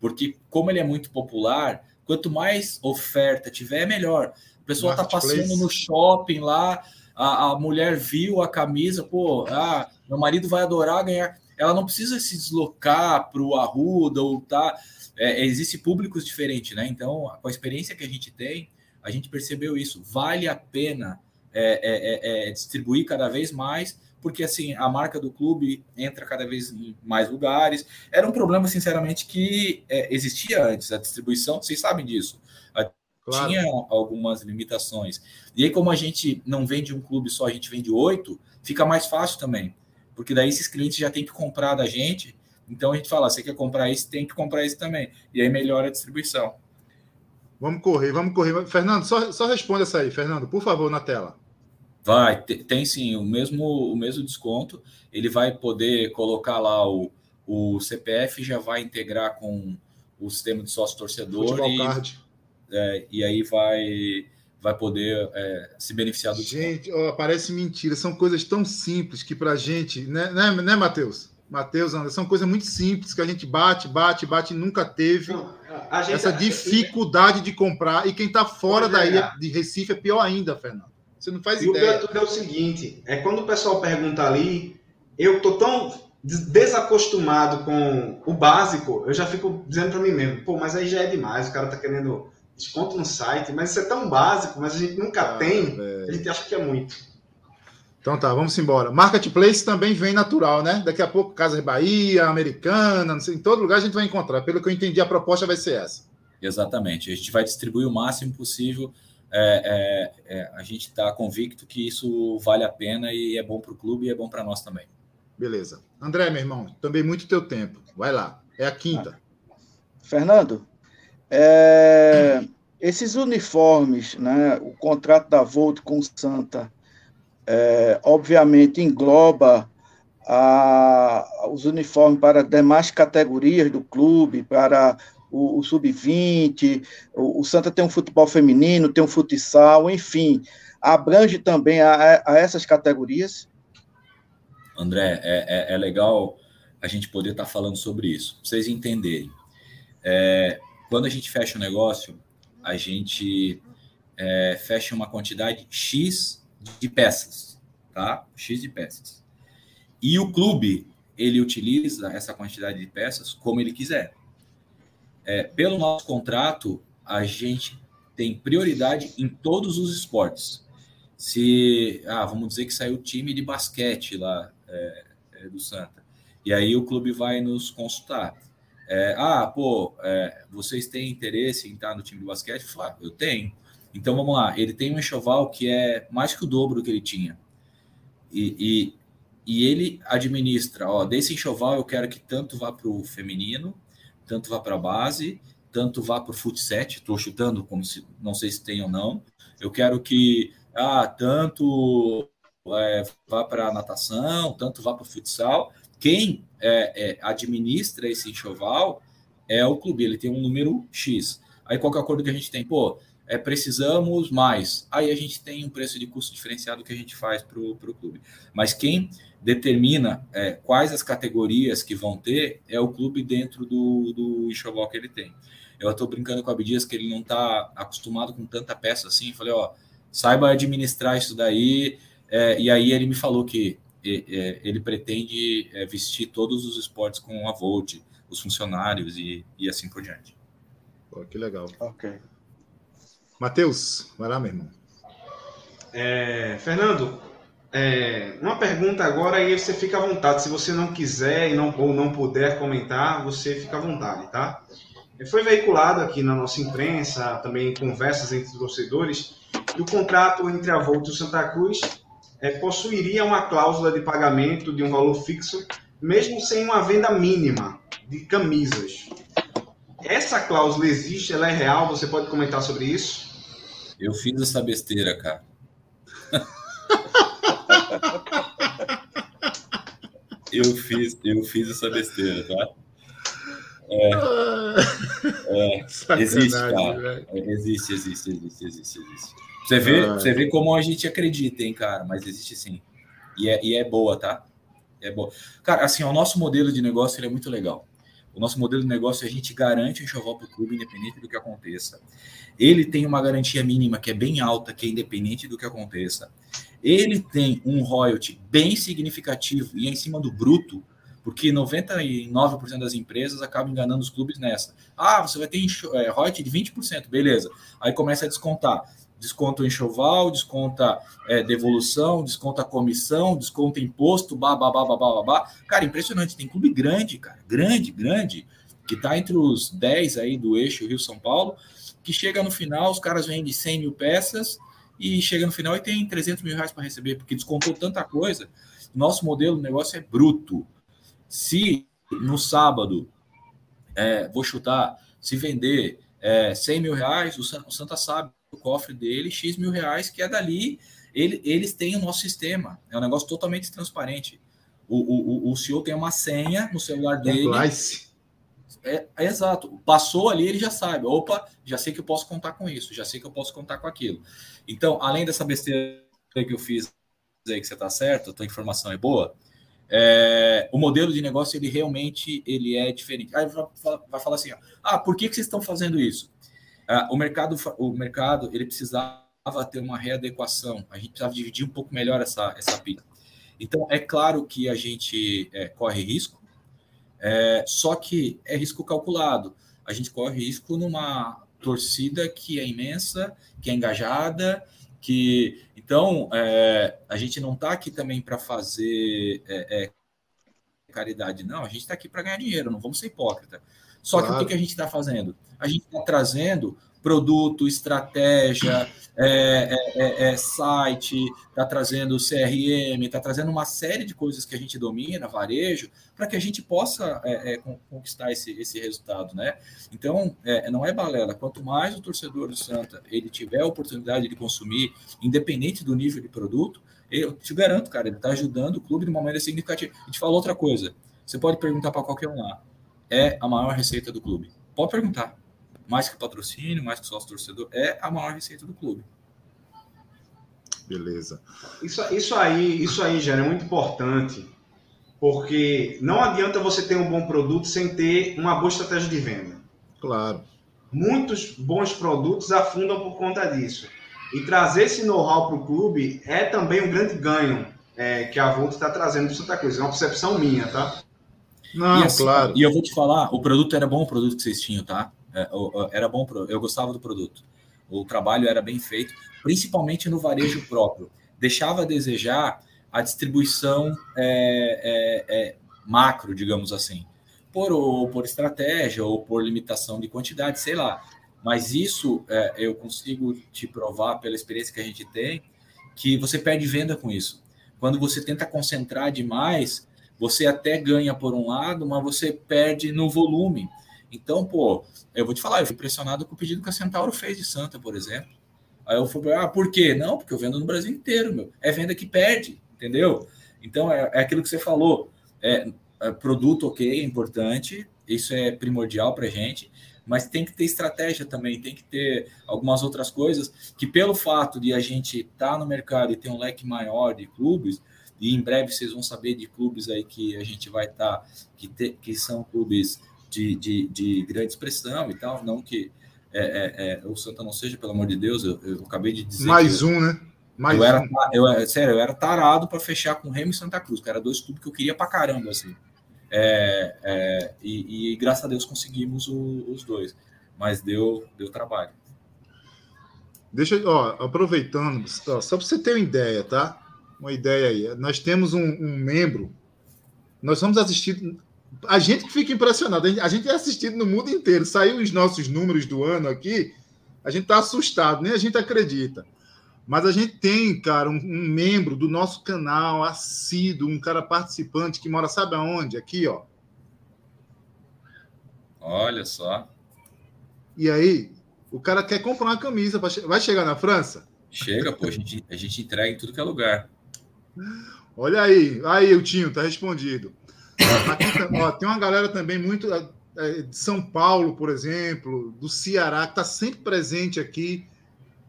Speaker 3: porque como ele é muito popular, quanto mais oferta tiver, melhor. O pessoal está passando no shopping lá, a, a mulher viu a camisa, pô, ah, meu marido vai adorar ganhar. Ela não precisa se deslocar para o Arruda ou tá. É, existe públicos diferentes, né? Então, com a experiência que a gente tem, a gente percebeu isso. Vale a pena é, é, é, é distribuir cada vez mais, porque assim a marca do clube entra cada vez em mais lugares. Era um problema, sinceramente, que é, existia antes a distribuição. Vocês sabem disso. Claro. Tinha algumas limitações. E aí, como a gente não vende um clube só, a gente vende oito, fica mais fácil também. Porque daí esses clientes já têm que comprar da gente. Então a gente fala: você quer comprar isso, tem que comprar isso também. E aí melhora a distribuição.
Speaker 2: Vamos correr, vamos correr. Fernando, só, só responda essa aí, Fernando, por favor, na tela.
Speaker 3: Vai, tem sim, o mesmo, o mesmo desconto. Ele vai poder colocar lá o, o CPF, já vai integrar com o sistema de sócio torcedor. E, card é, e aí vai vai poder é, se beneficiar do
Speaker 2: Gente, ó, parece mentira, são coisas tão simples que para a gente, né, né, né Matheus? Matheus, são coisas muito simples que a gente bate, bate, bate nunca teve Não, gente, essa dificuldade de comprar. E quem está fora daí é, de Recife é pior ainda, Fernando. Você não faz
Speaker 4: e
Speaker 2: ideia.
Speaker 4: E o tudo é o seguinte: é quando o pessoal pergunta ali, eu tô tão desacostumado com o básico, eu já fico dizendo para mim mesmo, pô, mas aí já é demais, o cara tá querendo desconto no site, mas isso é tão básico, mas a gente nunca ah, tem, a gente acha que é muito.
Speaker 2: Então tá, vamos embora. Marketplace também vem natural, né? Daqui a pouco Casa Bahia, Americana, não sei, em todo lugar a gente vai encontrar. Pelo que eu entendi, a proposta vai ser essa.
Speaker 3: Exatamente. A gente vai distribuir o máximo possível. É, é, é, a gente está convicto que isso vale a pena e é bom para o clube e é bom para nós também.
Speaker 2: Beleza. André, meu irmão, também muito teu tempo. Vai lá. É a quinta.
Speaker 5: Fernando, é, esses uniformes, né, o contrato da Volt com o Santa, é, obviamente engloba a, os uniformes para demais categorias do clube, para o, o sub-20, o, o, Santa tem um futebol feminino, tem um futsal, enfim, abrange também a, a essas categorias?
Speaker 3: André, é, é, é, legal a gente poder estar falando sobre isso, para vocês entenderem. É, quando a gente fecha o um negócio, a gente é, fecha uma quantidade X de peças, tá? X de peças. E o clube, ele utiliza essa quantidade de peças como ele quiser. É, pelo nosso contrato, a gente tem prioridade em todos os esportes. Se, ah, vamos dizer que saiu o time de basquete lá é, é do Santa, e aí o clube vai nos consultar. É, ah, pô, é, vocês têm interesse em estar no time de basquete? Eu ah, eu tenho. Então vamos lá, ele tem um enxoval que é mais que o dobro do que ele tinha. E, e, e ele administra, ó, desse enxoval eu quero que tanto vá para o feminino, tanto vá para a base, tanto vá para o futset, estou chutando como se não sei se tem ou não. Eu quero que ah, tanto é, vá para a natação, tanto vá para o futsal. Quem é, é, administra esse enxoval é o clube, ele tem um número X. Aí qual é o acordo que a gente tem? Pô, é, precisamos mais. Aí a gente tem um preço de custo diferenciado que a gente faz para o clube. Mas quem determina é, quais as categorias que vão ter é o clube dentro do, do enxoval que ele tem. Eu estou brincando com o Abdias que ele não está acostumado com tanta peça assim. Falei, ó, saiba administrar isso daí. É, e aí ele me falou que é, ele pretende é, vestir todos os esportes com a Volt, os funcionários e, e assim por diante.
Speaker 2: Pô, que legal. Ok. Matheus, vai lá, meu irmão.
Speaker 4: É, Fernando, é, uma pergunta agora e você fica à vontade. Se você não quiser e não, ou não puder comentar, você fica à vontade, tá? Foi veiculado aqui na nossa imprensa, também em conversas entre torcedores, que o contrato entre a Volt e o Santa Cruz é, possuiria uma cláusula de pagamento de um valor fixo, mesmo sem uma venda mínima de camisas. Essa cláusula existe, ela é real? Você pode comentar sobre isso?
Speaker 3: Eu fiz essa besteira, cara. eu fiz, eu fiz essa besteira, tá? É, é, existe, cara. Existe, existe, existe, existe, existe. Você vê, você vê como a gente acredita, hein, cara? Mas existe sim. E é, e é boa, tá? É boa. Cara, assim, o nosso modelo de negócio ele é muito legal. O nosso modelo de negócio, a gente garante o enxoval para o clube, independente do que aconteça. Ele tem uma garantia mínima que é bem alta, que é independente do que aconteça. Ele tem um royalty bem significativo e é em cima do bruto, porque 99% das empresas acabam enganando os clubes nessa. Ah, você vai ter é, royalty de 20%, beleza. Aí começa a descontar. Desconta o enxoval, desconta é, devolução, desconta comissão, desconta imposto, babá, babá, babá. Cara, impressionante. Tem clube grande, cara, grande, grande, que está entre os 10 aí do eixo Rio-São Paulo, que chega no final, os caras vendem 100 mil peças e chega no final e tem 300 mil reais para receber, porque descontou tanta coisa. Nosso modelo de negócio é bruto. Se no sábado, é, vou chutar, se vender é, 100 mil reais, o Santa sabe o cofre dele, X mil reais, que é dali, ele, eles têm o nosso sistema. É um negócio totalmente transparente. O, o, o CEO tem uma senha no celular dele. É, é, exato. Passou ali, ele já sabe. Opa, já sei que eu posso contar com isso, já sei que eu posso contar com aquilo. Então, além dessa besteira que eu fiz aí, que você está certo, a tua informação é boa, é, o modelo de negócio ele realmente ele é diferente. Aí vai, vai falar assim, ah, por que, que vocês estão fazendo isso? Ah, o mercado, o mercado ele precisava ter uma readequação. A gente precisava dividir um pouco melhor essa essa pista. Então é claro que a gente é, corre risco, é, só que é risco calculado. A gente corre risco numa torcida que é imensa, que é engajada, que então é, a gente não está aqui também para fazer é, é, caridade, não. A gente está aqui para ganhar dinheiro, não vamos ser hipócrita. Só claro. que o que, a gente está fazendo? A gente está trazendo produto, estratégia, é, é, é, é site, está trazendo CRM, está trazendo uma série de coisas que a gente domina, varejo, para que a gente possa é, é, conquistar esse, esse resultado, né? Então, não é balela. Quanto mais o torcedor do Santa ele tiver a oportunidade de consumir, independente do nível de produto, eu te garanto, cara, ele está ajudando o clube de uma maneira significativa. A gente fala outra coisa. Você pode perguntar para qualquer um lá. É a maior receita do clube. Pode perguntar mais que patrocínio, mais que sócio torcedor, é a maior receita do clube.
Speaker 2: Beleza.
Speaker 4: Isso, isso aí, isso aí, já é muito importante, porque não adianta você ter um bom produto sem ter uma boa estratégia de venda.
Speaker 2: Claro.
Speaker 4: Muitos bons produtos afundam por conta disso. E trazer esse know-how para o clube é também um grande ganho é, que a Volta está trazendo para Santa Cruz. É uma percepção minha, tá?
Speaker 3: Não, e assim, claro. E eu vou te falar, o produto era bom o produto que vocês tinham, tá? É, era bom, eu gostava do produto. O trabalho era bem feito, principalmente no varejo próprio. Deixava a desejar a distribuição é, é, é, macro, digamos assim, por, ou por estratégia ou por limitação de quantidade, sei lá. Mas isso é, eu consigo te provar pela experiência que a gente tem que você perde venda com isso. Quando você tenta concentrar demais, você até ganha por um lado, mas você perde no volume. Então, pô, eu vou te falar, eu fui impressionado com o pedido que a Centauro fez de Santa, por exemplo. Aí eu fui, ah, por quê? Não, porque eu vendo no Brasil inteiro, meu. É venda que perde, entendeu? Então, é, é aquilo que você falou. É, é produto, ok, é importante, isso é primordial para gente, mas tem que ter estratégia também, tem que ter algumas outras coisas que, pelo fato de a gente estar tá no mercado e ter um leque maior de clubes, e em breve vocês vão saber de clubes aí que a gente vai estar, tá, que, que são clubes de, de, de grande expressão e tal. Não que é, é, é, o Santa não seja, pelo amor de Deus, eu, eu acabei de dizer.
Speaker 2: Mais um, né?
Speaker 3: Mais eu, um. Era, eu, sério, eu era tarado para fechar com Remo e Santa Cruz, que era dois clubes que eu queria para caramba, assim. É, é, e, e, graças a Deus conseguimos o, os dois, mas deu, deu trabalho.
Speaker 2: Deixa, ó, aproveitando, ó, só para você ter uma ideia, tá? Uma ideia aí. Nós temos um, um membro, nós somos assistidos a gente que fica impressionado. A gente é assistido no mundo inteiro. Saiu os nossos números do ano aqui, a gente está assustado, nem a gente acredita. Mas a gente tem, cara, um, um, membro do nosso canal, assíduo, um cara participante que mora, sabe aonde? Aqui, ó.
Speaker 3: Olha só.
Speaker 2: E aí, o cara quer comprar uma camisa. Pra... Vai chegar na França?
Speaker 3: Chega, pô, a gente, a gente entrega em tudo que é lugar.
Speaker 2: Olha aí, aí o Tinho, tá respondido. Aqui, ó, tem uma galera também muito é, de São Paulo, por exemplo, do Ceará, que está sempre presente aqui.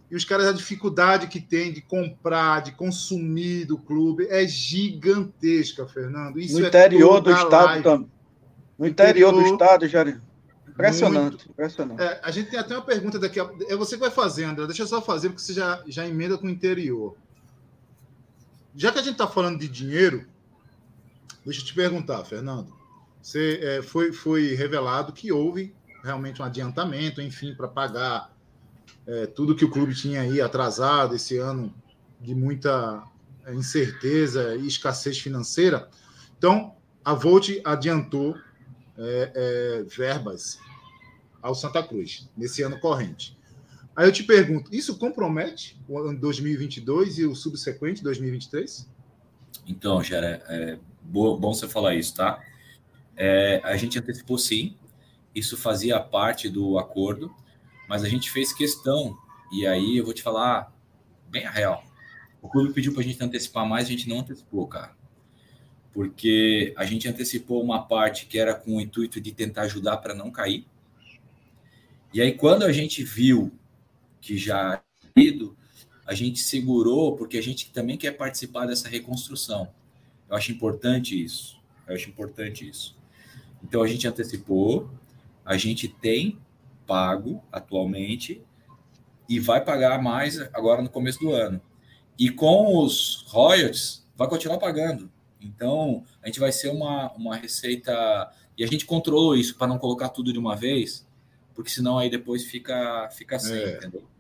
Speaker 2: E os caras, a dificuldade que tem de comprar, de consumir do clube é gigantesca, Fernando.
Speaker 5: Isso no é interior do estado também. No interior, interior, do estado, Jair. Impressionante, muito. impressionante.
Speaker 2: É, a gente tem até uma pergunta daqui. É você que vai fazer, André. Deixa eu só fazer, porque você já, já emenda com o interior. Já que a gente está falando de dinheiro, deixa eu te perguntar, Fernando. Você, é, foi, foi revelado que houve realmente um adiantamento, enfim, para pagar é, tudo que o clube tinha aí atrasado esse ano de muita incerteza e escassez financeira. Então, a Volt adiantou é, é, verbas ao Santa Cruz nesse ano corrente. Aí eu te pergunto, isso compromete o ano 2022 e o subsequente 2023?
Speaker 3: Então, Gera, é bom você falar isso, tá? É, a gente antecipou sim, isso fazia parte do acordo, mas a gente fez questão, e aí eu vou te falar bem a real. O clube pediu para a gente antecipar mais, a gente não antecipou, cara porque a gente antecipou uma parte que era com o intuito de tentar ajudar para não cair. E aí, quando a gente viu que já ido, a gente segurou, porque a gente também quer participar dessa reconstrução. Eu acho importante isso. Eu acho importante isso. Então, a gente antecipou, a gente tem pago atualmente e vai pagar mais agora no começo do ano. E com os royalties, vai continuar pagando. Então, a gente vai ser uma, uma receita. E a gente controlou isso para não colocar tudo de uma vez, porque senão aí depois fica, fica assim, é. entendeu?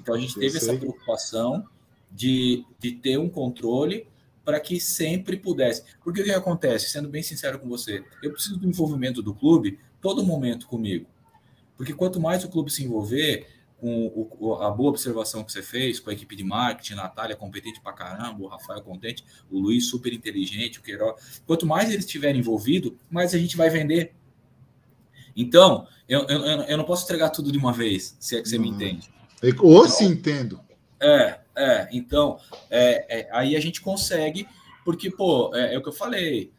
Speaker 3: Então, a gente teve essa preocupação de, de ter um controle para que sempre pudesse. Porque o que acontece, sendo bem sincero com você, eu preciso do envolvimento do clube todo momento comigo. Porque quanto mais o clube se envolver, com o, a boa observação que você fez, com a equipe de marketing, Natália competente pra caramba, o Rafael contente, o Luiz super inteligente, o Queiroz. Quanto mais eles estiverem envolvidos, mais a gente vai vender. Então, eu, eu, eu não posso entregar tudo de uma vez, se é que você me entende.
Speaker 2: Ou se entendo.
Speaker 3: É, é. Então, é, é, aí a gente consegue, porque, pô, é, é o que eu falei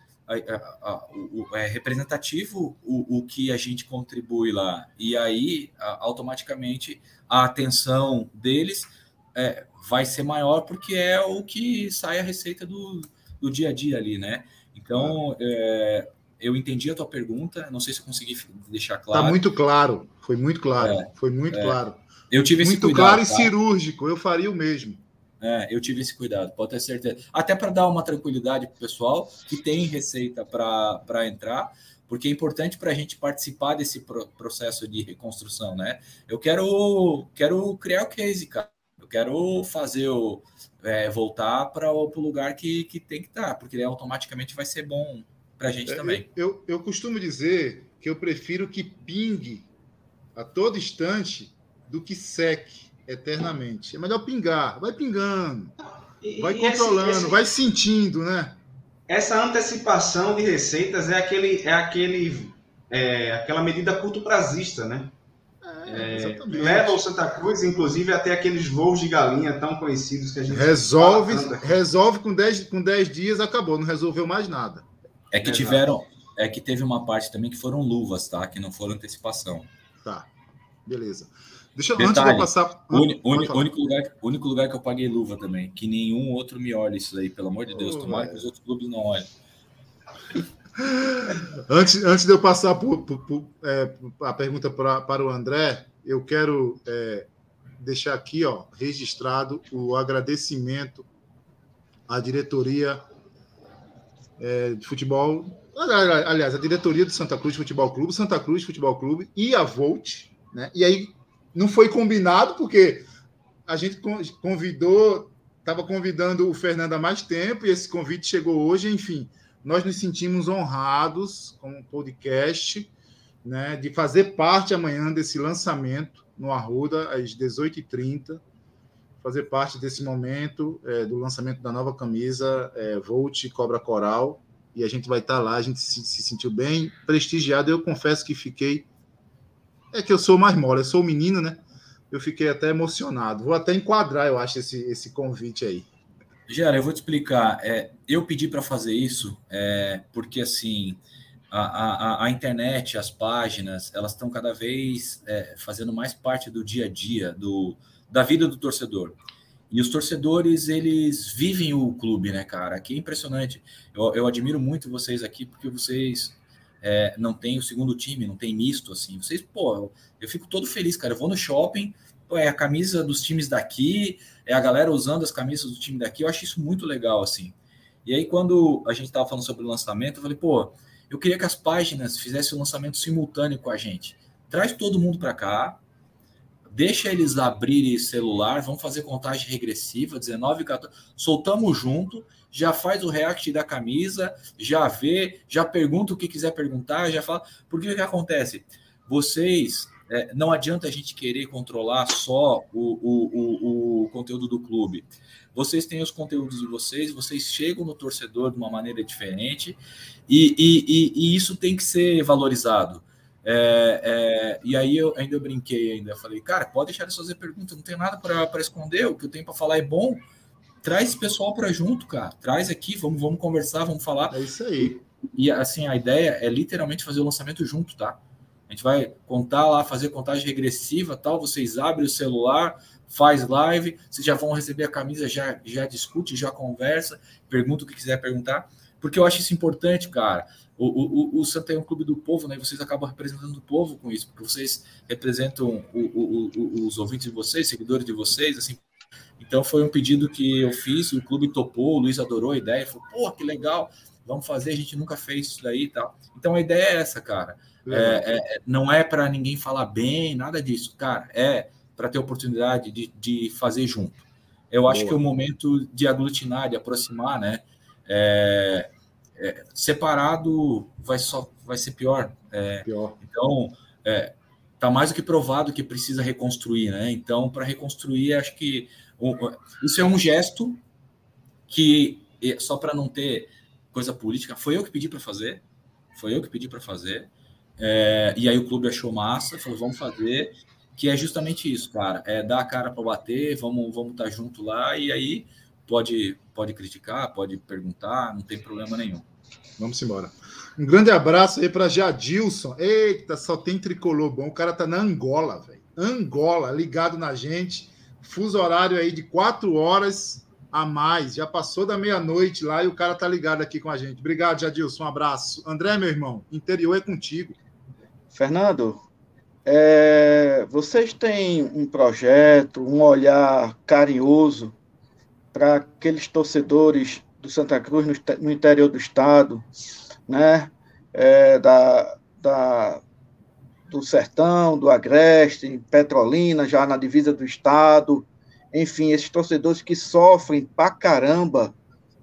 Speaker 3: é representativo o, o que a gente contribui lá. E aí, automaticamente, a atenção deles é, vai ser maior porque é o que sai a receita do, do dia a dia ali, né? Então, é, eu entendi a tua pergunta, não sei se eu consegui deixar tá claro.
Speaker 2: Está muito claro, foi muito claro, é, foi muito é. claro.
Speaker 3: Eu tive
Speaker 2: muito
Speaker 3: cuidado,
Speaker 2: claro e tá? cirúrgico, eu faria o mesmo.
Speaker 3: É, eu tive esse cuidado, pode ter certeza. Até para dar uma tranquilidade para o pessoal que tem receita para entrar, porque é importante para a gente participar desse pro, processo de reconstrução, né? Eu quero, quero criar o case, cara. Eu quero fazer o é, voltar para o lugar que, que tem que estar, tá, porque automaticamente vai ser bom para a gente é, também.
Speaker 2: Eu, eu, eu costumo dizer que eu prefiro que pingue a todo instante do que seque eternamente. É melhor pingar, vai pingando, vai controlando, esse, esse, vai sentindo, né?
Speaker 4: Essa antecipação de receitas é aquele, é aquele, é, aquela medida curto prazista, né? É, é, leva o Santa Cruz, inclusive, até aqueles voos de galinha tão conhecidos que a gente
Speaker 2: resolve, resolve com 10 com dez dias, acabou, não resolveu mais nada.
Speaker 3: É que tiveram, é que teve uma parte também que foram luvas, tá? Que não foram antecipação.
Speaker 2: Tá, beleza. Deixa Detalhe, antes de eu passar.
Speaker 3: Uni, uni, único, lugar, único lugar que eu paguei luva também. Que nenhum outro me olhe isso aí, pelo amor de Deus. Oh, Tomara que os outros clubes não olhem.
Speaker 2: antes, antes de eu passar por, por, por, é, a pergunta pra, para o André, eu quero é, deixar aqui ó, registrado o agradecimento à diretoria é, de futebol. Aliás, a diretoria do Santa Cruz Futebol Clube, Santa Cruz Futebol Clube e a Volt. Né? E aí não foi combinado, porque a gente convidou, estava convidando o Fernando há mais tempo, e esse convite chegou hoje, enfim. Nós nos sentimos honrados com o podcast, né, de fazer parte amanhã desse lançamento no Arruda, às 18h30, fazer parte desse momento é, do lançamento da nova camisa é, Volt Cobra Coral. E a gente vai estar lá, a gente se, se sentiu bem prestigiado. Eu confesso que fiquei é que eu sou mais mole, eu sou menino, né? Eu fiquei até emocionado. Vou até enquadrar, eu acho, esse, esse convite aí.
Speaker 3: Gera, eu vou te explicar. É, eu pedi para fazer isso é, porque, assim, a, a, a, internet, as páginas, elas estão cada vez é, fazendo mais parte do dia a dia, do, da vida do torcedor. E os torcedores, eles vivem o clube, né, cara? Que impressionante. Eu, eu admiro muito vocês aqui, porque vocês é, não têm o segundo time, não tem misto, assim. Vocês, pô, eu, eu fico todo feliz, cara. Eu vou no shopping, pô, é a camisa dos times daqui, é a galera usando as camisas do time daqui. Eu acho isso muito legal, assim. E aí, quando a gente estava falando sobre o lançamento, eu falei, pô, eu queria que as páginas fizessem o lançamento simultâneo com a gente. Traz todo mundo para cá, deixa eles abrirem celular, vamos fazer contagem regressiva, 19, 14, soltamos junto, já faz o react da camisa, já vê, já pergunta o que quiser perguntar, já fala. Porque o que acontece? Vocês, é, não adianta a gente querer controlar só o, o, o, o conteúdo do clube. Vocês têm os conteúdos de vocês, vocês chegam no torcedor de uma maneira diferente e, e, e, e isso tem que ser valorizado. É, é, e aí eu ainda eu brinquei ainda, falei, cara, pode deixar eles fazer pergunta, não tem nada para esconder, o que eu tenho para falar é bom. Traz esse pessoal para junto, cara. Traz aqui, vamos, vamos conversar, vamos falar.
Speaker 2: É isso aí.
Speaker 3: E, assim, a ideia é literalmente fazer o lançamento junto, tá? A gente vai contar lá, fazer contagem regressiva, tal. Vocês abrem o celular, faz live, vocês já vão receber a camisa, já, já discute, já conversa, pergunta o que quiser perguntar, porque eu acho isso importante, cara. O, o, o Santa é um clube do povo, né? Vocês acabam representando o povo com isso, porque vocês representam o, os ouvintes de vocês, seguidores de vocês, assim. Então foi um pedido que eu fiz, o clube topou, o Luiz adorou a ideia, falou, pô, que legal, vamos fazer, a gente nunca fez isso daí e tal. Então a ideia é essa, cara. É, é, não é para ninguém falar bem, nada disso, cara. É para ter oportunidade de, de fazer junto. Eu Boa. acho que é o momento de aglutinar, de aproximar, né? É, é, separado vai só vai ser pior. É, pior. Então, é, tá mais do que provado que precisa reconstruir, né? Então, para reconstruir, acho que isso é um gesto que só para não ter coisa política, foi eu que pedi para fazer, foi eu que pedi para fazer. É, e aí o clube achou massa, falou, vamos fazer, que é justamente isso, cara. É dar a cara para bater, vamos vamos estar tá junto lá, e aí pode, pode criticar, pode perguntar, não tem problema nenhum.
Speaker 2: Vamos embora. Um grande abraço aí para Jadilson. Eita, só tem tricolor bom. O cara tá na Angola, velho. Angola, ligado na gente. Fuso horário aí de quatro horas a mais. Já passou da meia-noite lá e o cara tá ligado aqui com a gente. Obrigado, Jadilson. Um abraço. André, meu irmão, interior é contigo.
Speaker 5: Fernando, é, vocês têm um projeto, um olhar carinhoso para aqueles torcedores do Santa Cruz no, no interior do estado, né? É, da, da, do Sertão, do Agreste, Petrolina, já na divisa do estado, enfim, esses torcedores que sofrem pra caramba,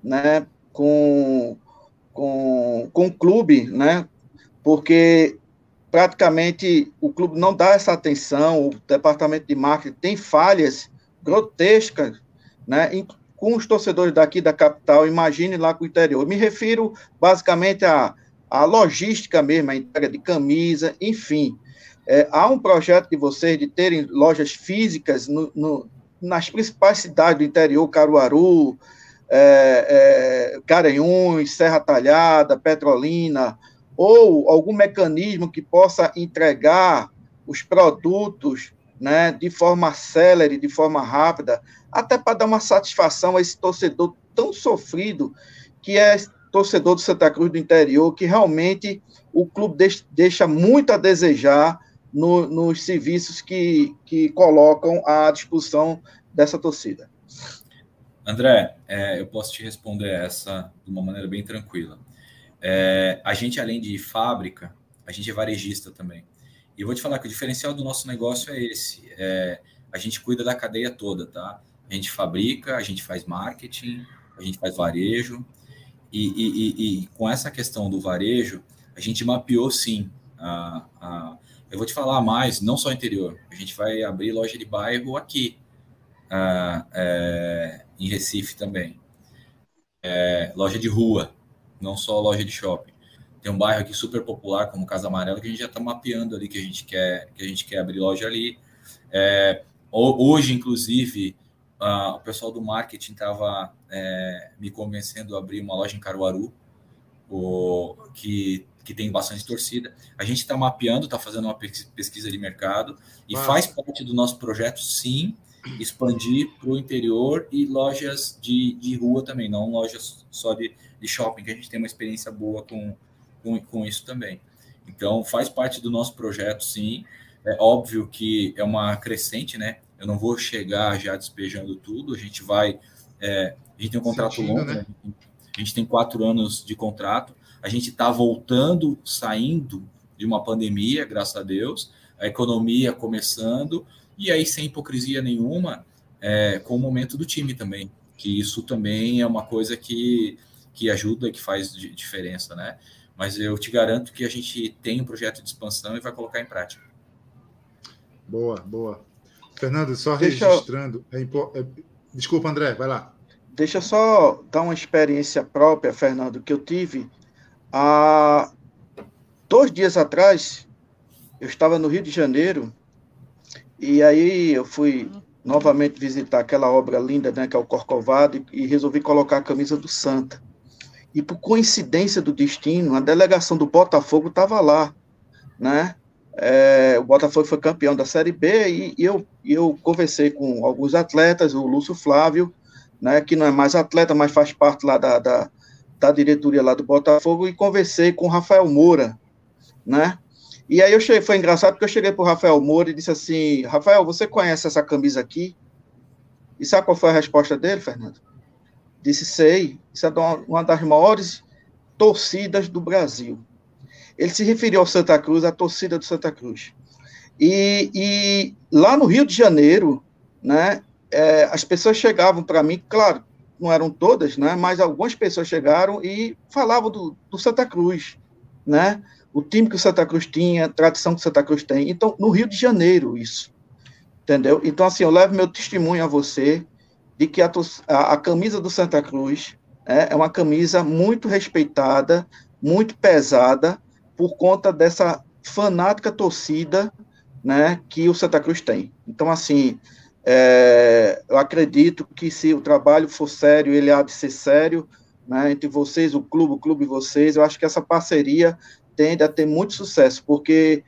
Speaker 5: né? Com, com, com o clube, né? Porque praticamente o clube não dá essa atenção, o departamento de marketing tem falhas grotescas, né, com os torcedores daqui da capital, imagine lá com o interior. Me refiro basicamente à, à logística mesmo, a entrega de camisa, enfim. É, há um projeto de vocês de terem lojas físicas no, no, nas principais cidades do interior, Caruaru, é, é, Garanhuns, Serra Talhada, Petrolina, ou algum mecanismo que possa entregar os produtos né, de forma célere, de forma rápida, até para dar uma satisfação a esse torcedor tão sofrido que é torcedor do Santa Cruz do interior, que realmente o clube deixa muito a desejar no, nos serviços que, que colocam à disposição dessa torcida.
Speaker 3: André, é, eu posso te responder essa de uma maneira bem tranquila. É, a gente, além de fábrica, a gente é varejista também. E eu vou te falar que o diferencial do nosso negócio é esse. É, a gente cuida da cadeia toda, tá? A gente fabrica, a gente faz marketing, a gente faz varejo. E, e, e, e com essa questão do varejo, a gente mapeou sim. A, a, eu vou te falar mais, não só interior. A gente vai abrir loja de bairro aqui, a, é, em Recife também. É, loja de rua não só loja de shopping. Tem um bairro aqui super popular como Casa Amarela que a gente já está mapeando ali que a gente quer que a gente quer abrir loja ali. É, hoje, inclusive, uh, o pessoal do marketing estava é, me convencendo a abrir uma loja em Caruaru, o, que, que tem bastante torcida. A gente está mapeando, está fazendo uma pesquisa de mercado e ah. faz parte do nosso projeto, sim, expandir para o interior e lojas de, de rua também, não lojas só de, de shopping, que a gente tem uma experiência boa com, com, com isso também. Então, faz parte do nosso projeto, sim. É óbvio que é uma crescente, né? Eu não vou chegar já despejando tudo. A gente vai. É, a gente tem um contrato Sentindo, longo, né? né? a gente tem quatro anos de contrato. A gente está voltando, saindo de uma pandemia, graças a Deus, a economia começando, e aí, sem hipocrisia nenhuma, é, com o momento do time também, que isso também é uma coisa que, que ajuda, que faz diferença, né? Mas eu te garanto que a gente tem um projeto de expansão e vai colocar em prática.
Speaker 2: Boa, boa. Fernando, só Deixa registrando. É, é... Desculpa, André, vai lá.
Speaker 5: Deixa eu só dar uma experiência própria, Fernando, que eu tive há dois dias atrás. Eu estava no Rio de Janeiro e aí eu fui novamente visitar aquela obra linda, né, que é o Corcovado, e, e resolvi colocar a camisa do Santa. E por coincidência do destino, a delegação do Botafogo estava lá, né? É, o Botafogo foi campeão da Série B e, e eu, eu conversei com alguns atletas, o Lúcio Flávio, né, que não é mais atleta, mas faz parte lá da, da, da diretoria lá do Botafogo, e conversei com o Rafael Moura, né? E aí eu cheguei, foi engraçado porque eu cheguei para o Rafael Moura e disse assim, Rafael, você conhece essa camisa aqui? E sabe qual foi a resposta dele, Fernando? Disse, sei, isso é uma das maiores torcidas do Brasil. Ele se referiu ao Santa Cruz, à torcida do Santa Cruz. E, e lá no Rio de Janeiro, né, é, as pessoas chegavam para mim, claro, não eram todas, né, mas algumas pessoas chegaram e falavam do, do Santa Cruz, né, o time que o Santa Cruz tinha, a tradição que o Santa Cruz tem. Então, no Rio de Janeiro, isso. Entendeu? Então, assim, eu levo meu testemunho a você, de que a, a, a camisa do Santa Cruz é, é uma camisa muito respeitada, muito pesada, por conta dessa fanática torcida né, que o Santa Cruz tem. Então, assim, é, eu acredito que se o trabalho for sério, ele há de ser sério, né, entre vocês, o clube, o clube e vocês, eu acho que essa parceria tende a ter muito sucesso, porque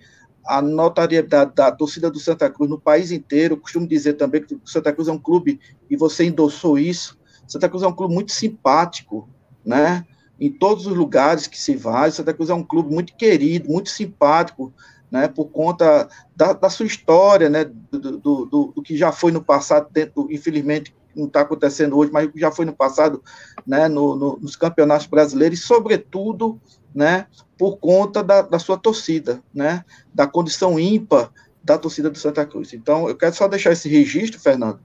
Speaker 5: a notariedade da torcida do Santa Cruz no país inteiro, costumo dizer também que o Santa Cruz é um clube, e você endossou isso, Santa Cruz é um clube muito simpático, né? Em todos os lugares que se vai, Santa Cruz é um clube muito querido, muito simpático, né? Por conta da, da sua história, né? Do, do, do, do, que já foi no passado, dentro, infelizmente não está acontecendo hoje, mas já foi no passado, né? No, no, nos campeonatos brasileiros, e sobretudo, né? por conta da, da sua torcida, né? Da condição ímpar da torcida do Santa Cruz. Então, eu quero só deixar esse registro, Fernando,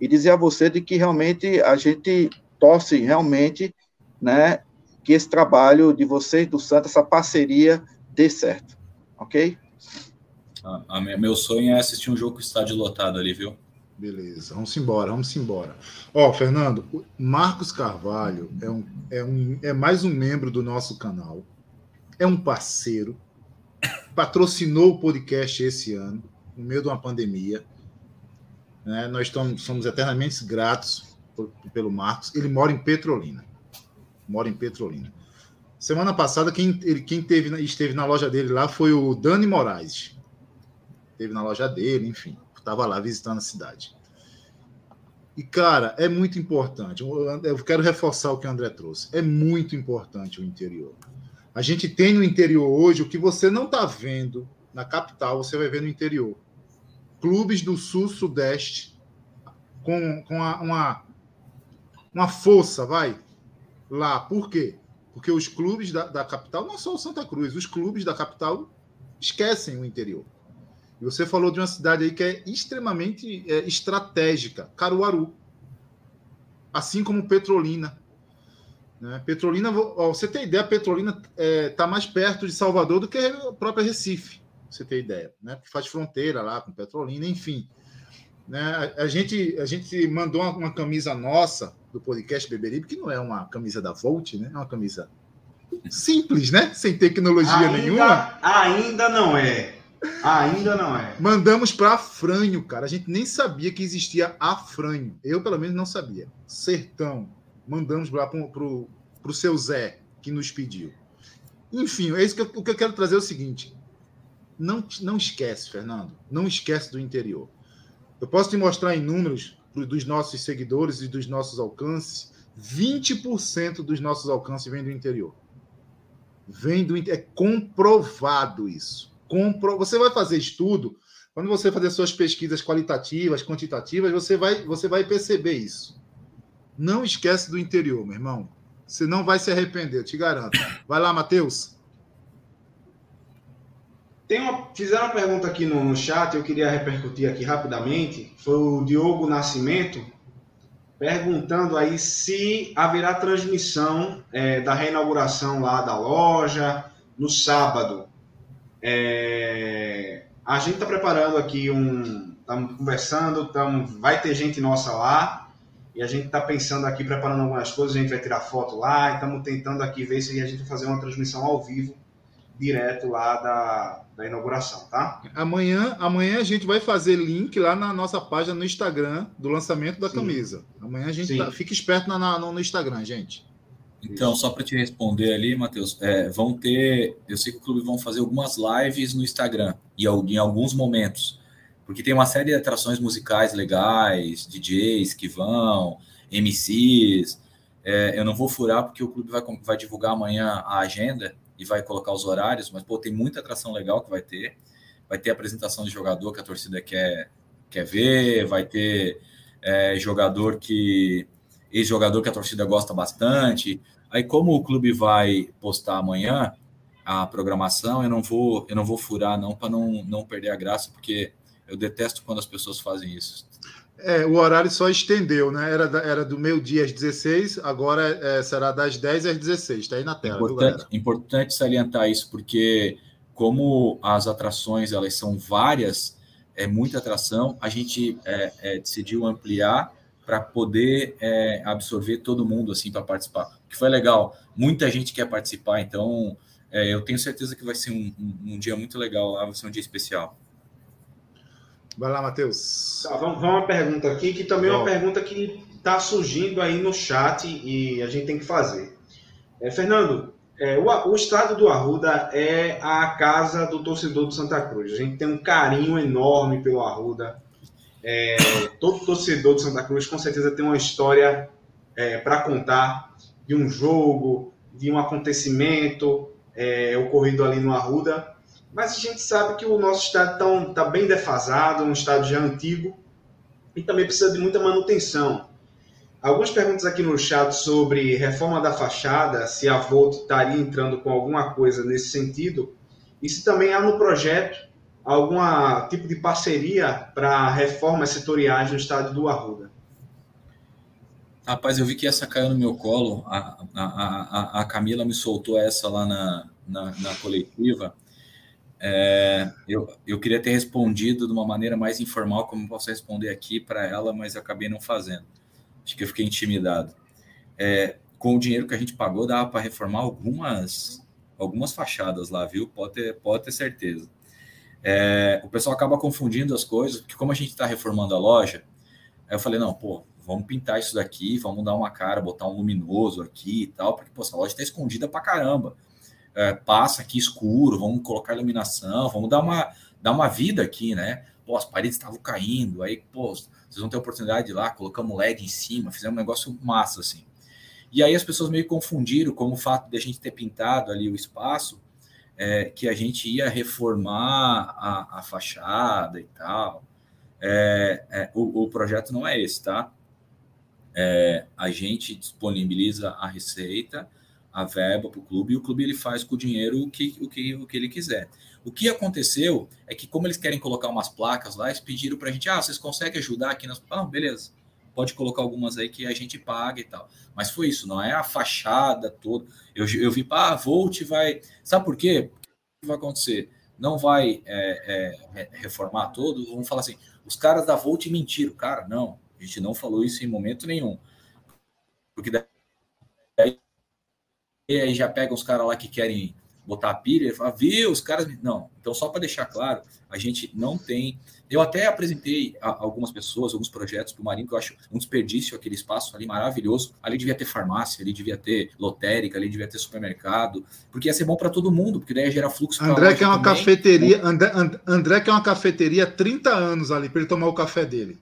Speaker 5: e dizer a você de que realmente a gente torce realmente, né, que esse trabalho de vocês do Santa, essa parceria dê certo, ok?
Speaker 3: A, a, meu sonho é assistir um jogo com estádio lotado ali, viu?
Speaker 2: Beleza, vamos embora, vamos embora. Ó, Fernando, Marcos Carvalho é, um, é, um, é mais um membro do nosso canal é um parceiro, patrocinou o podcast esse ano, no meio de uma pandemia. Né? Nós estamos, somos eternamente gratos por, pelo Marcos. Ele mora em Petrolina. Mora em Petrolina. Semana passada, quem, ele, quem teve, esteve na loja dele lá foi o Dani Moraes. Esteve na loja dele, enfim. Estava lá visitando a cidade. E, cara, é muito importante. Eu quero reforçar o que o André trouxe. É muito importante o interior. A gente tem no interior hoje o que você não está vendo na capital, você vai ver no interior. Clubes do Sul, Sudeste, com, com a, uma, uma força, vai, lá. Por quê? Porque os clubes da, da capital, não só o Santa Cruz, os clubes da capital esquecem o interior. E você falou de uma cidade aí que é extremamente é, estratégica, Caruaru. Assim como Petrolina. Né? Petrolina, você tem ideia, Petrolina está é, tá mais perto de Salvador do que a própria Recife, você tem ideia, né? Faz fronteira lá com Petrolina, enfim. Né? A, gente, a gente mandou uma, uma, camisa nossa do podcast Beberibe, que não é uma camisa da Volt, né? É uma camisa simples, né? Sem tecnologia
Speaker 4: ainda,
Speaker 2: nenhuma.
Speaker 4: Ainda não é. Ainda não é.
Speaker 2: Mandamos para Afranho, cara. A gente nem sabia que existia Afranho. Eu, pelo menos, não sabia. Sertão. Mandamos lá para o seu Zé, que nos pediu. Enfim, é isso que eu, o que eu quero trazer é o seguinte. Não, não esquece, Fernando. Não esquece do interior. Eu posso te mostrar em números dos nossos seguidores e dos nossos alcances. 20% dos nossos alcances vem do interior. Vem do é comprovado isso. Compro, você vai fazer estudo, quando você fazer suas pesquisas qualitativas, quantitativas, você vai você vai perceber isso. Não esquece do interior, meu irmão. Você não vai se arrepender, eu te garanto. Vai lá, Matheus.
Speaker 4: Tem uma, fizeram uma pergunta aqui no, no chat, eu queria repercutir aqui rapidamente. Foi o Diogo Nascimento perguntando aí se haverá transmissão é, da reinauguração lá da loja no sábado. É, a gente está preparando aqui um. Estamos conversando, tamo, vai ter gente nossa lá. E a gente está pensando aqui, preparando algumas coisas, a gente vai tirar foto lá, estamos tentando aqui ver se a gente vai fazer uma transmissão ao vivo, direto lá da, da inauguração, tá?
Speaker 2: Amanhã, amanhã a gente vai fazer link lá na nossa página no Instagram do lançamento da Sim. camisa. Amanhã a gente tá, fica esperto na, na, no Instagram, gente.
Speaker 3: Então, só para te responder ali, Matheus, é, vão ter. Eu sei que o clube vão fazer algumas lives no Instagram e em alguns momentos porque tem uma série de atrações musicais legais, DJs que vão, MCs. É, eu não vou furar porque o clube vai, vai divulgar amanhã a agenda e vai colocar os horários, mas pô, tem muita atração legal que vai ter. Vai ter apresentação de jogador que a torcida quer, quer ver, vai ter é, jogador que. ex-jogador que a torcida gosta bastante. Aí, como o clube vai postar amanhã a programação, eu não vou, eu não vou furar, não, para não, não perder a graça, porque eu detesto quando as pessoas fazem isso.
Speaker 2: É, o horário só estendeu, né? Era, era do meio-dia às 16, agora é, será das 10 às 16. Está aí na tela.
Speaker 3: Importante, viu, importante salientar isso, porque como as atrações elas são várias, é muita atração, a gente é, é, decidiu ampliar para poder é, absorver todo mundo assim para participar. Que foi legal. Muita gente quer participar, então é, eu tenho certeza que vai ser um, um, um dia muito legal lá, vai ser um dia especial.
Speaker 2: Vai lá, Matheus.
Speaker 4: Tá, vamos, vamos uma pergunta aqui, que também é uma pergunta que está surgindo aí no chat e a gente tem que fazer. É, Fernando, é, o, o estado do Arruda é a casa do torcedor do Santa Cruz. A gente tem um carinho enorme pelo Arruda. É, todo torcedor do Santa Cruz com certeza tem uma história é, para contar de um jogo, de um acontecimento é, ocorrido ali no Arruda mas a gente sabe que o nosso estado está tá bem defasado, um estado já antigo, e também precisa de muita manutenção. Algumas perguntas aqui no chat sobre reforma da fachada, se a Volt estaria entrando com alguma coisa nesse sentido, e se também há no projeto algum tipo de parceria para reformas setoriais no estado do Arruda.
Speaker 3: Rapaz, eu vi que essa caiu no meu colo, a, a, a, a Camila me soltou essa lá na, na, na coletiva, é, eu, eu queria ter respondido de uma maneira mais informal, como posso responder aqui para ela, mas acabei não fazendo. Acho que eu fiquei intimidado. É, com o dinheiro que a gente pagou, dava para reformar algumas, algumas fachadas lá, viu? Pode ter, pode ter certeza. É, o pessoal acaba confundindo as coisas, porque como a gente está reformando a loja, aí eu falei, não, pô, vamos pintar isso daqui, vamos dar uma cara, botar um luminoso aqui e tal, porque, pô, essa loja está escondida para caramba é, passa aqui escuro, vamos colocar iluminação, vamos dar uma, dar uma vida aqui, né? Pô, as paredes estavam caindo, aí, pô, vocês vão ter oportunidade de ir lá, colocamos LED em cima, fizemos um negócio massa, assim. E aí as pessoas meio confundiram como o fato de a gente ter pintado ali o espaço, é, que a gente ia reformar a, a fachada e tal. É, é, o, o, projeto não é esse, tá? É, a gente disponibiliza a receita, a verba para o clube e o clube ele faz com o dinheiro o que, o, que, o que ele quiser. O que aconteceu é que, como eles querem colocar umas placas lá, eles pediram para a gente: ah, vocês conseguem ajudar aqui nas. Ah, beleza, pode colocar algumas aí que a gente paga e tal. Mas foi isso, não é a fachada toda. Eu, eu vi, ah, a Volt vai. Sabe por quê? O que vai acontecer? Não vai é, é, reformar todo, vamos falar assim: os caras da Volt mentiram. Cara, não, a gente não falou isso em momento nenhum. Porque daí e aí já pega os caras lá que querem botar a pilha e falar, viu, os caras. Não. Então, só para deixar claro, a gente não tem. Eu até apresentei a algumas pessoas, alguns projetos para o Marinho, que eu acho um desperdício aquele espaço ali maravilhoso. Ali devia ter farmácia, ali devia ter lotérica, ali devia ter supermercado, porque ia ser bom para todo mundo, porque daí ia gerar fluxo.
Speaker 2: André que é uma também. cafeteria, André, André que é uma cafeteria há 30 anos ali para ele tomar o café dele.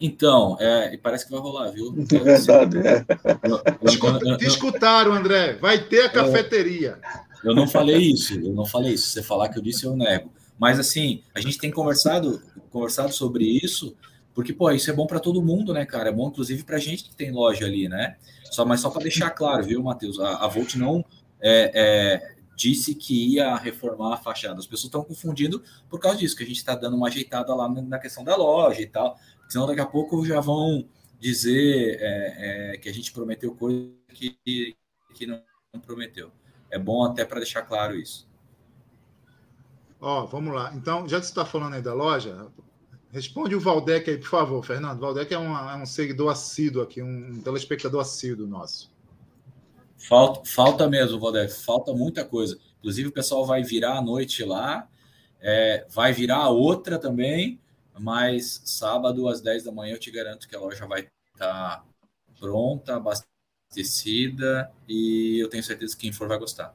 Speaker 3: Então, é, parece que vai rolar, viu?
Speaker 5: É verdade, é.
Speaker 2: Te escutaram, André. Vai ter a cafeteria.
Speaker 3: Eu não falei isso, eu não falei isso. Se você falar que eu disse, eu nego. Mas assim, a gente tem conversado, conversado sobre isso, porque, pô, isso é bom para todo mundo, né, cara? É bom, inclusive, para gente que tem loja ali, né? Só, mas só para deixar claro, viu, Matheus? A, a Volt não é, é, disse que ia reformar a fachada. As pessoas estão confundindo por causa disso, que a gente está dando uma ajeitada lá na questão da loja e tal. Senão daqui a pouco já vão dizer é, é, que a gente prometeu coisa que, que não, prometeu. É bom até para deixar claro isso.
Speaker 2: Ó, vamos lá. Então, já que você está falando aí da loja, responde o Valdec aí, por favor, Fernando. Valdec é, uma, é um seguidor assíduo aqui, um telespectador assíduo nosso.
Speaker 3: Falta, falta mesmo, Valdec, falta muita coisa. Inclusive, o pessoal vai virar a noite lá, é, vai virar a outra também. Mas sábado às 10 da manhã eu te garanto que a loja vai estar pronta, abastecida e eu tenho certeza que quem for vai gostar.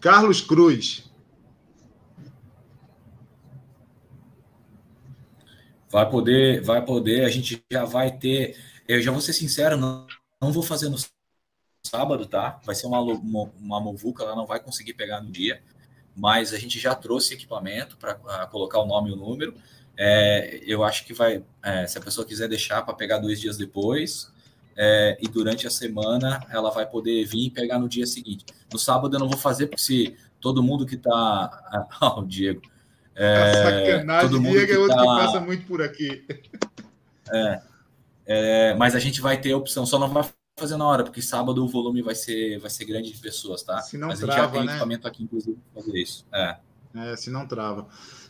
Speaker 2: Carlos Cruz.
Speaker 3: Vai poder, vai poder, a gente já vai ter. Eu já vou ser sincero, não, não vou fazer no sábado, tá? Vai ser uma, uma, uma muvuca, ela não vai conseguir pegar no dia mas a gente já trouxe equipamento para colocar o nome e o número. É, eu acho que vai, é, se a pessoa quiser deixar para pegar dois dias depois, é, e durante a semana ela vai poder vir e pegar no dia seguinte. No sábado eu não vou fazer, porque se todo mundo que está. Ah, o Diego.
Speaker 2: É, sacanagem, todo mundo Diego é outro tá, que passa muito por aqui.
Speaker 3: É, é, mas a gente vai ter a opção, só não vai fazer na hora, porque sábado o volume vai ser, vai ser grande de pessoas, tá?
Speaker 2: Se não
Speaker 3: Mas
Speaker 2: trava,
Speaker 3: a gente já tem
Speaker 2: né?
Speaker 3: equipamento aqui, inclusive, para fazer isso. É.
Speaker 2: é, se não trava.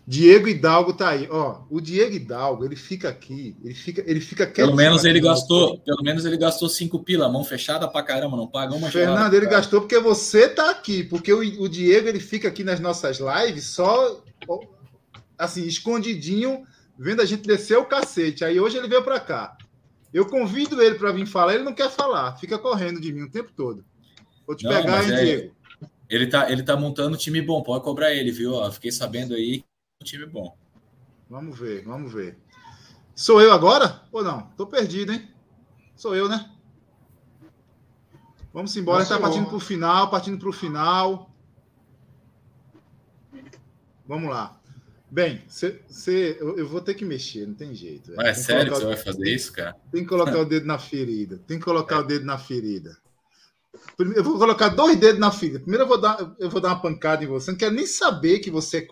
Speaker 2: Diego Hidalgo tá aí. Ó, o Diego Hidalgo, ele fica aqui, ele fica, ele fica
Speaker 3: Pelo menos ele gastou, pelo menos ele gastou cinco pila, mão fechada pra caramba, não paga uma
Speaker 2: Fernando, ele gastou porque você tá aqui, porque o, o Diego ele fica aqui nas nossas lives só assim, escondidinho, vendo a gente descer o cacete. Aí hoje ele veio para cá. Eu convido ele para vir falar, ele não quer falar, fica correndo de mim o tempo todo. Vou te não, pegar, hein, é, Diego?
Speaker 3: Ele tá, ele tá montando um time bom, pode cobrar ele, viu? Ó, fiquei sabendo aí um time bom.
Speaker 2: Vamos ver, vamos ver. Sou eu agora? Ou não? Tô perdido, hein? Sou eu, né? Vamos embora, está partindo para o final, partindo para o final. Vamos lá. Bem, cê, cê, eu, eu, vou ter que mexer, não tem jeito.
Speaker 3: Mas é sério que você vai fazer isso, cara?
Speaker 2: Tem que colocar o dedo na ferida. Tem que colocar é. o dedo na ferida. Eu vou colocar dois dedos na ferida. Primeiro eu vou dar, eu vou dar uma pancada em você. Não quero nem saber que você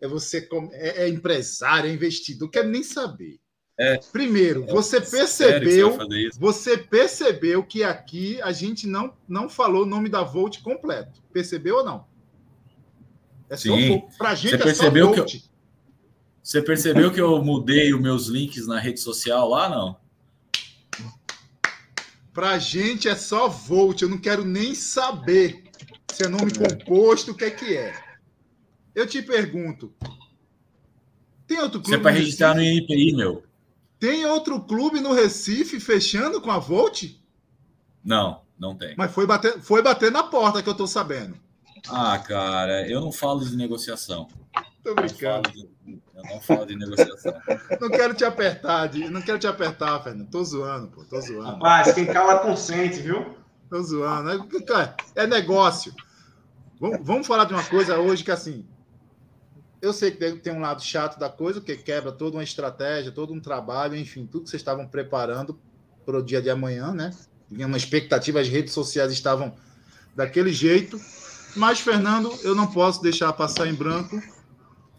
Speaker 2: é, você é, é empresário, é investidor. Não quero nem saber. É. Primeiro, é você percebeu, você percebeu que aqui a gente não, não falou o nome da Volt completo. Percebeu ou não?
Speaker 3: É Sim. Pra gente você é percebeu só Volt. Que eu... Você percebeu que eu mudei os meus links na rede social lá, não?
Speaker 2: Pra gente é só Volt, eu não quero nem saber se é nome é. composto, o que é que é. Eu te pergunto, tem outro clube? Você
Speaker 3: é para registrar no INPI, meu.
Speaker 2: Tem outro clube no Recife fechando com a Volt?
Speaker 3: Não, não tem.
Speaker 2: Mas foi bater, foi bater na porta que eu tô sabendo.
Speaker 3: Ah, cara, eu não falo de negociação.
Speaker 2: Tô brincando.
Speaker 3: Eu não falo de negociação.
Speaker 2: não quero te apertar, não quero te apertar, Fernando. Tô zoando, pô. Tô zoando.
Speaker 4: Rapaz, quem cala consente, viu?
Speaker 2: Tô zoando. É, é negócio. Vamos, vamos falar de uma coisa hoje que, assim, eu sei que tem um lado chato da coisa, que quebra toda uma estratégia, todo um trabalho, enfim, tudo que vocês estavam preparando para o dia de amanhã, né? Tinha uma expectativa, as redes sociais estavam daquele jeito. Mas, Fernando, eu não posso deixar passar em branco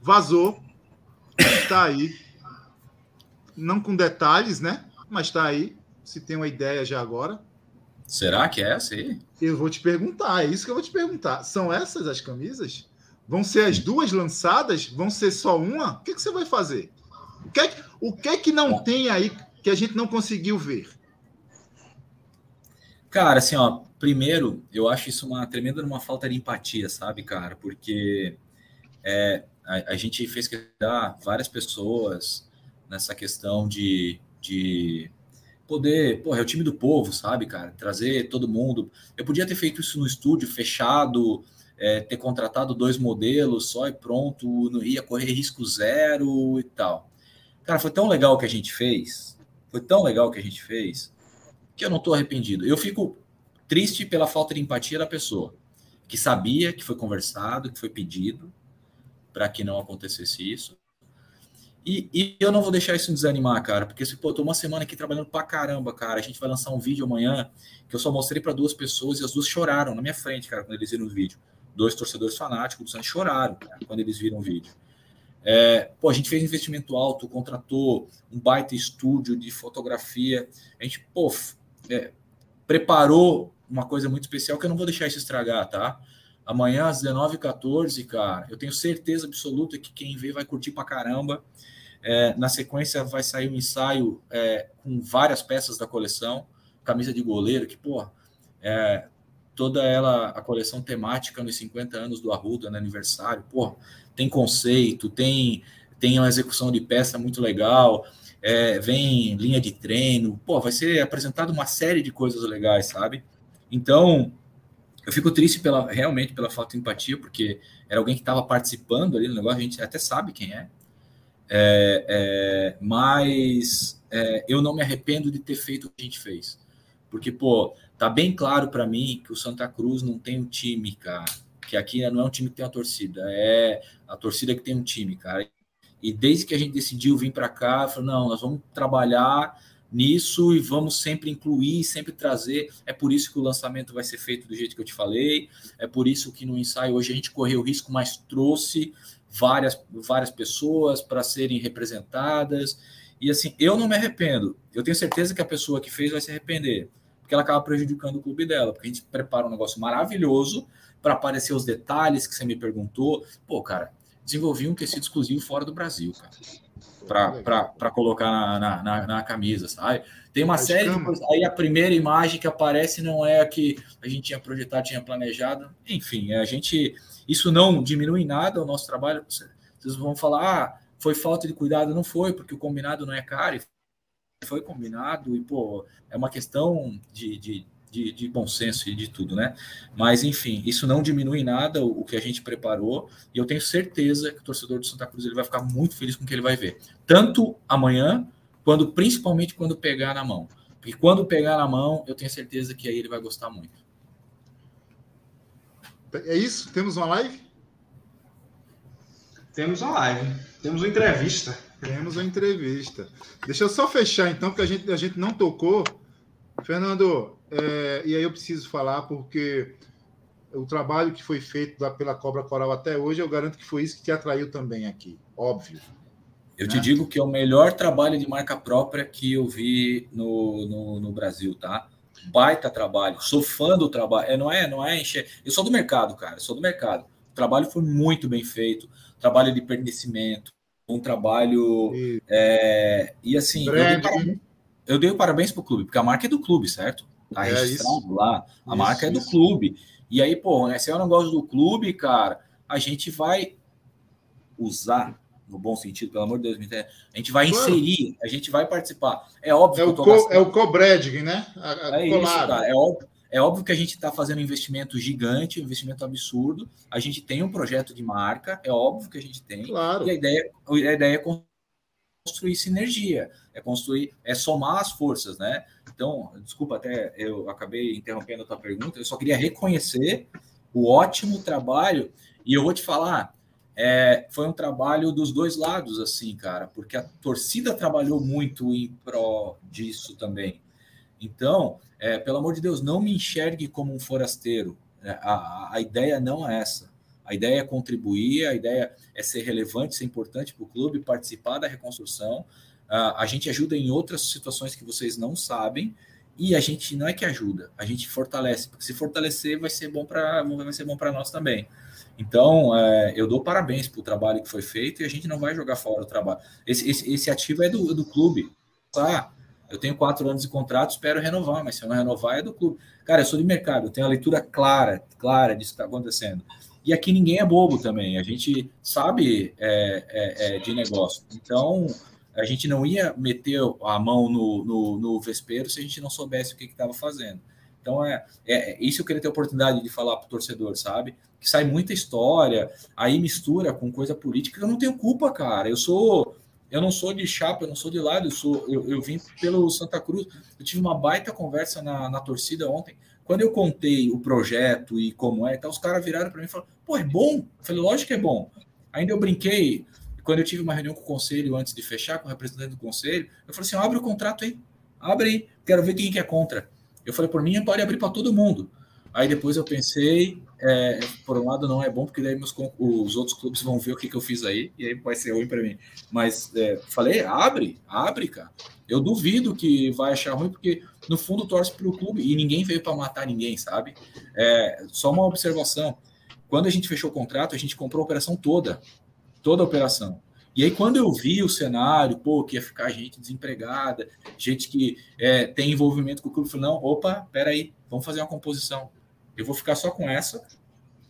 Speaker 2: vazou, está aí. Não com detalhes, né? Mas está aí. Se tem uma ideia já agora.
Speaker 3: Será que é essa aí?
Speaker 2: Eu vou te perguntar, é isso que eu vou te perguntar. São essas as camisas? Vão ser as duas lançadas? Vão ser só uma? O que, que você vai fazer? O que, é, o que é que não tem aí que a gente não conseguiu ver?
Speaker 3: Cara, assim, ó, primeiro, eu acho isso uma tremenda uma falta de empatia, sabe, cara? Porque é, a, a, gente fez que várias pessoas nessa questão de, de poder, porra, é o time do povo, sabe, cara? Trazer todo mundo. Eu podia ter feito isso no estúdio fechado, é, ter contratado dois modelos só e pronto, não ia correr risco zero e tal. Cara, foi tão legal que a gente fez, foi tão legal que a gente fez, que eu não tô arrependido. Eu fico triste pela falta de empatia da pessoa, que sabia que foi conversado, que foi pedido para que não acontecesse isso. E, e, eu não vou deixar isso desanimar, cara, porque se pô, tô uma semana aqui trabalhando pra caramba, cara. A gente vai lançar um vídeo amanhã que eu só mostrei para duas pessoas e as duas choraram na minha frente, cara, quando eles viram o vídeo. Dois torcedores fanáticos do Santos choraram cara, quando eles viram o vídeo. É, pô, a gente fez investimento alto, contratou um baita estúdio de fotografia. A gente, pô, é, preparou uma coisa muito especial que eu não vou deixar isso estragar, tá? Amanhã às 19h14, cara, eu tenho certeza absoluta que quem vê vai curtir pra caramba. É, na sequência vai sair um ensaio é, com várias peças da coleção, camisa de goleiro, que, pô, é, toda ela, a coleção temática nos 50 anos do Arruda, no aniversário, pô, tem conceito, tem, tem uma execução de peça muito legal, é, vem linha de treino, pô, vai ser apresentado uma série de coisas legais, sabe? Então, eu fico triste pela realmente pela falta de empatia, porque era alguém que estava participando ali no negócio, a gente até sabe quem é, é, é mas é, eu não me arrependo de ter feito o que a gente fez, porque pô, tá bem claro para mim que o Santa Cruz não tem um time, cara, que aqui não é um time que tem uma torcida, é a torcida que tem um time, cara. E desde que a gente decidiu vir para cá, falou, não, nós vamos trabalhar nisso e vamos sempre incluir, sempre trazer. É por isso que o lançamento vai ser feito do jeito que eu te falei. É por isso que no ensaio hoje a gente correu risco, mas trouxe várias, várias pessoas para serem representadas. E assim, eu não me arrependo. Eu tenho certeza que a pessoa que fez vai se arrepender, porque ela acaba prejudicando o clube dela, porque a gente prepara um negócio maravilhoso para aparecer os detalhes que você me perguntou. Pô, cara, desenvolvi um tecido exclusivo fora do Brasil, cara para colocar na, na, na, camisa, sabe? Tem uma série de coisas. Aí a primeira imagem que aparece não é a que a gente tinha projetado, tinha planejado. Enfim, a gente. Isso não diminui nada o nosso trabalho. Vocês vão falar, ah, foi falta de cuidado. Não foi, porque o combinado não é caro. Foi combinado, e, pô, é uma questão de, de de, de, bom senso e de tudo, né? Mas, enfim, isso não diminui nada o, o, que a gente preparou e eu tenho certeza que o torcedor do Santa Cruz ele vai ficar muito feliz com o que ele vai ver. Tanto amanhã, quando principalmente quando pegar na mão. Porque quando pegar na mão, eu tenho certeza que aí ele vai gostar muito.
Speaker 2: É isso? Temos uma live?
Speaker 4: Temos uma live. Temos uma entrevista.
Speaker 2: Temos uma entrevista. Deixa eu só fechar, então, porque a gente, a gente não tocou. Fernando, é, e aí eu preciso falar porque o trabalho que foi feito pela Cobra Coral até hoje, eu garanto que foi isso que te atraiu também aqui, óbvio.
Speaker 3: Eu né? te digo que é o melhor trabalho de marca própria que eu vi no, no, no Brasil, tá? Baita trabalho, sou fã do trabalho. É, não é, não é encher. Eu sou do mercado, cara, sou do mercado. O trabalho foi muito bem feito, trabalho de pertencimento, um trabalho. E, é, e assim, eu dei, parabéns, eu dei parabéns pro clube, porque a marca é do clube, certo? Tá é registrado isso. lá. A isso, marca é do clube. E aí, pô, né, se é um negócio do clube, cara, a gente vai usar, no bom sentido, pelo amor de Deus? A gente vai inserir, a gente vai participar. É óbvio
Speaker 2: é
Speaker 3: o, co,
Speaker 2: é o né?
Speaker 3: A, a é isso, cara. É óbvio, é óbvio que a gente está fazendo um investimento gigante, um investimento absurdo. A gente tem um projeto de marca, é óbvio que a gente tem.
Speaker 2: Claro.
Speaker 3: E a ideia, a ideia é construir sinergia, é construir, é somar as forças, né? Então, desculpa até eu acabei interrompendo a tua pergunta, eu só queria reconhecer o ótimo trabalho e eu vou te falar, é, foi um trabalho dos dois lados, assim, cara, porque a torcida trabalhou muito em pró disso também. Então, é, pelo amor de Deus, não me enxergue como um forasteiro. É, a, a ideia não é essa. A ideia é contribuir, a ideia é ser relevante, ser importante para o clube, participar da reconstrução, Uh, a gente ajuda em outras situações que vocês não sabem e a gente não é que ajuda, a gente fortalece, porque se fortalecer vai ser bom para vai ser bom para nós também. Então, é, eu dou parabéns para o trabalho que foi feito e a gente não vai jogar fora o trabalho. Esse, esse, esse ativo é do, do clube. Tá? Eu tenho quatro anos de contrato, espero renovar, mas se eu não renovar, é do clube. Cara, eu sou de mercado, eu tenho a leitura clara, clara disso que está acontecendo. E aqui ninguém é bobo também, a gente sabe é, é, é, de negócio. Então, a gente não ia meter a mão no, no, no vespeiro se a gente não soubesse o que estava fazendo. Então, é, é, isso eu queria ter oportunidade de falar para o torcedor, sabe? Que sai muita história, aí mistura com coisa política. Eu não tenho culpa, cara. Eu sou. Eu não sou de chapa, eu não sou de lado, eu, sou, eu, eu vim pelo Santa Cruz. Eu tive uma baita conversa na, na torcida ontem. Quando eu contei o projeto e como é, então os caras viraram para mim e falaram: pô, é bom? Eu falei: lógico que é bom. Ainda eu brinquei, quando eu tive uma reunião com o conselho antes de fechar, com o representante do conselho, eu falei assim: abre o contrato aí, abre aí, quero ver quem que é contra. Eu falei, por mim, pode abrir para todo mundo. Aí depois eu pensei, é, por um lado não é bom, porque daí meus, os outros clubes vão ver o que, que eu fiz aí, e aí vai ser ruim para mim. Mas é, falei, abre, abre, cara. Eu duvido que vai achar ruim, porque no fundo torce para o clube e ninguém veio para matar ninguém, sabe? É, só uma observação. Quando a gente fechou o contrato, a gente comprou a operação toda. Toda a operação. E aí, quando eu vi o cenário, pô, que ia ficar gente desempregada, gente que é, tem envolvimento com o clube, eu falei, não, opa, peraí, vamos fazer uma composição. Eu vou ficar só com essa,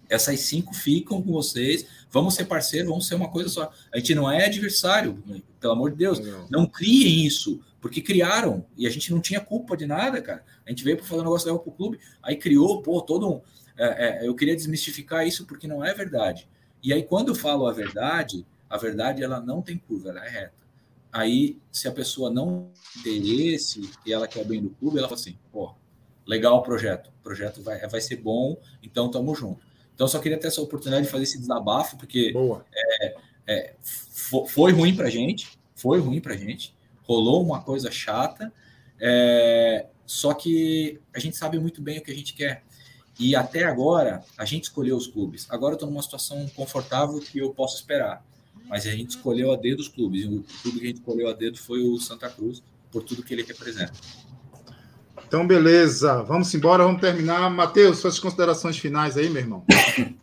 Speaker 3: essas cinco ficam com vocês, vamos ser parceiros, vamos ser uma coisa só. A gente não é adversário, pelo amor de Deus, não, não criem isso, porque criaram, e a gente não tinha culpa de nada, cara. A gente veio para fazer um negócio legal para o clube, aí criou, pô, todo um... É, é, eu queria desmistificar isso porque não é verdade. E aí, quando eu falo a verdade, a verdade, ela não tem curva, ela é reta. Aí, se a pessoa não tem esse e ela quer bem do clube, ela fala assim, pô, legal o projeto, o projeto vai, vai ser bom, então tamo junto. Então, só queria ter essa oportunidade de fazer esse desabafo, porque é, é, foi ruim pra gente, foi ruim pra gente, rolou uma coisa chata, é, só que a gente sabe muito bem o que a gente quer. E até agora, a gente escolheu os clubes. Agora eu estou numa situação confortável que eu posso esperar mas a gente escolheu a dedo os clubes. E o clube que a gente escolheu a dedo foi o Santa Cruz, por tudo que ele representa.
Speaker 2: Então, beleza. Vamos embora, vamos terminar. Matheus, suas considerações finais aí, meu irmão.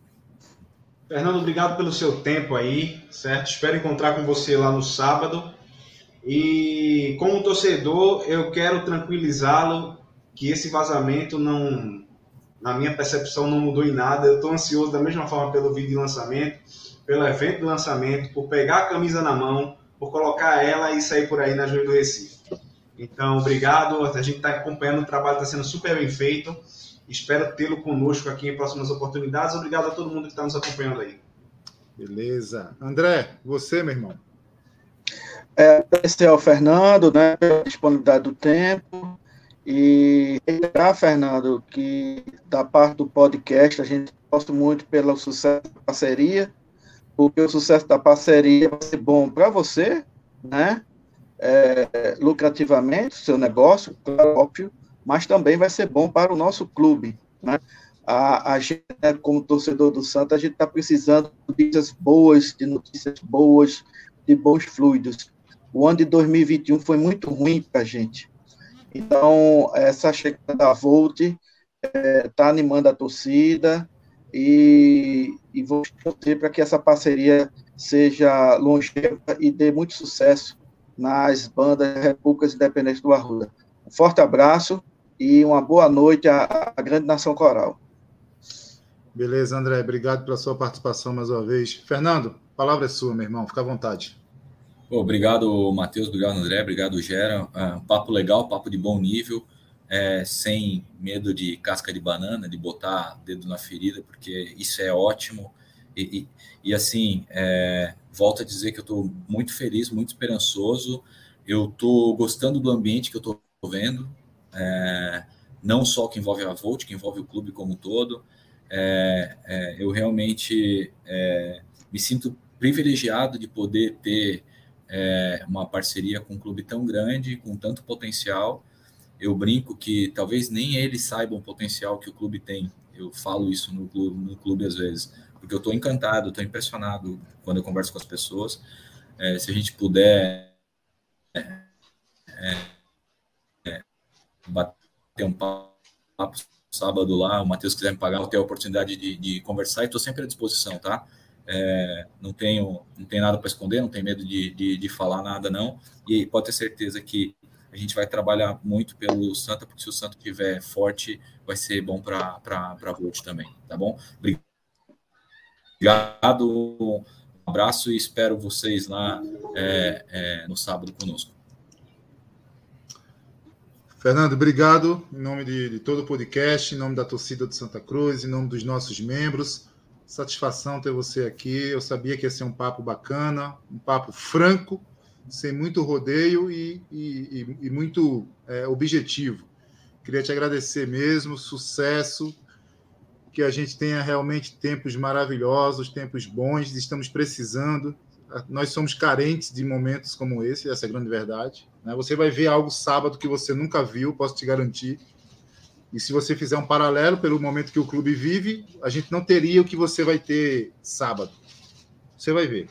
Speaker 4: Fernando, obrigado pelo seu tempo aí, certo? Espero encontrar com você lá no sábado. E como torcedor, eu quero tranquilizá-lo que esse vazamento não, na minha percepção, não mudou em nada. Eu estou ansioso da mesma forma pelo vídeo de lançamento pelo evento do lançamento, por pegar a camisa na mão, por colocar ela e sair por aí na Júlia do Recife. Então, obrigado. A gente está acompanhando, o trabalho está sendo super bem feito. Espero tê-lo conosco aqui em próximas oportunidades. Obrigado a todo mundo que está nos acompanhando aí.
Speaker 2: Beleza. André, você, meu irmão.
Speaker 5: É, agradecer ao Fernando, né, pela disponibilidade do tempo. E reiterar, Fernando, que da parte do podcast a gente gosta muito pelo sucesso da parceria porque o sucesso da parceria vai ser bom para você, né? É, lucrativamente, seu negócio, claro, óbvio, mas também vai ser bom para o nosso clube, né? A, a gente, né, como torcedor do Santos, a gente está precisando de notícias boas, de notícias boas, de bons fluidos. O ano de 2021 foi muito ruim para a gente. Então, essa chegada da Volt está é, tá animando a torcida, e, e vou torcer para que essa parceria seja longeva e dê muito sucesso nas bandas Repúblicas Independentes do Arruda. Um forte abraço e uma boa noite à, à grande nação coral.
Speaker 2: Beleza, André. Obrigado pela sua participação mais uma vez. Fernando, palavra é sua, meu irmão. Fica à vontade.
Speaker 3: Obrigado, Matheus. Obrigado, André. Obrigado, Gera. Uh, papo legal, papo de bom nível é, sem medo de casca de banana, de botar dedo na ferida, porque isso é ótimo. E, e, e assim, é, volto a dizer que eu estou muito feliz, muito esperançoso. Eu estou gostando do ambiente que eu estou vendo, é, não só que envolve a Volt, que envolve o clube como um todo. É, é, eu realmente é, me sinto privilegiado de poder ter uma parceria com um clube tão grande, com tanto potencial eu brinco que talvez nem eles saibam o potencial que o clube tem. Eu falo isso no clube, no clube às vezes, porque eu estou encantado, estou impressionado quando eu converso com as pessoas. É, se a gente puder é, é, bater um papo sábado lá, o Matheus quiser me pagar, eu tenho a oportunidade de, de conversar e estou sempre à disposição, tá? É, não tenho não tenho nada para esconder, não tenho medo de, de, de, falar nada, não. E pode ter certeza que a gente vai trabalhar muito pelo Santa, porque se o Santa estiver forte, vai ser bom para a Volt também, tá bom? Obrigado, um abraço e espero vocês lá é, é, no sábado conosco.
Speaker 2: Fernando, obrigado em nome de, de, todo o podcast, em nome da torcida do Santa Cruz, em nome dos nossos membros. Satisfação ter você aqui. Eu sabia que ia ser um papo bacana, um papo franco, sem muito rodeio e, e, e muito é, objetivo. Queria te agradecer mesmo, sucesso, que a gente tenha realmente tempos maravilhosos, tempos bons, estamos precisando. Nós somos carentes de momentos como esse, essa é a grande verdade. Né? Você vai ver algo sábado que você nunca viu, posso te garantir. E se você fizer um paralelo pelo momento que o clube vive, a gente não teria o que você vai ter sábado. Você vai ver.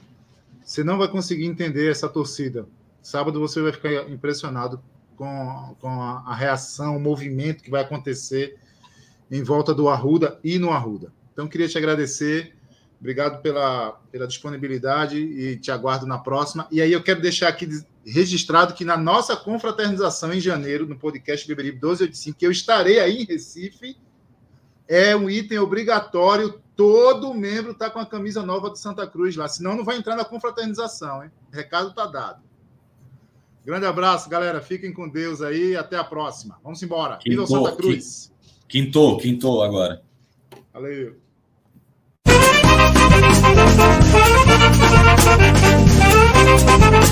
Speaker 2: Você não vai conseguir entender essa torcida. Sábado você vai ficar impressionado com, com a, a reação, o movimento que vai acontecer em volta do Arruda e no Arruda. Então, queria te agradecer. Obrigado pela, pela disponibilidade e te aguardo na próxima. E aí eu quero deixar aqui registrado que na nossa confraternização em janeiro, no podcast Beberibe 1285, que eu estarei aí em Recife, é um item obrigatório. Todo membro está com a camisa nova do Santa Cruz lá, senão não vai entrar na confraternização, hein? O recado está dado. Grande abraço, galera. Fiquem com Deus aí. Até a próxima. Vamos embora.
Speaker 3: Viva Santa Cruz. Quintou, quintou agora.
Speaker 2: Valeu.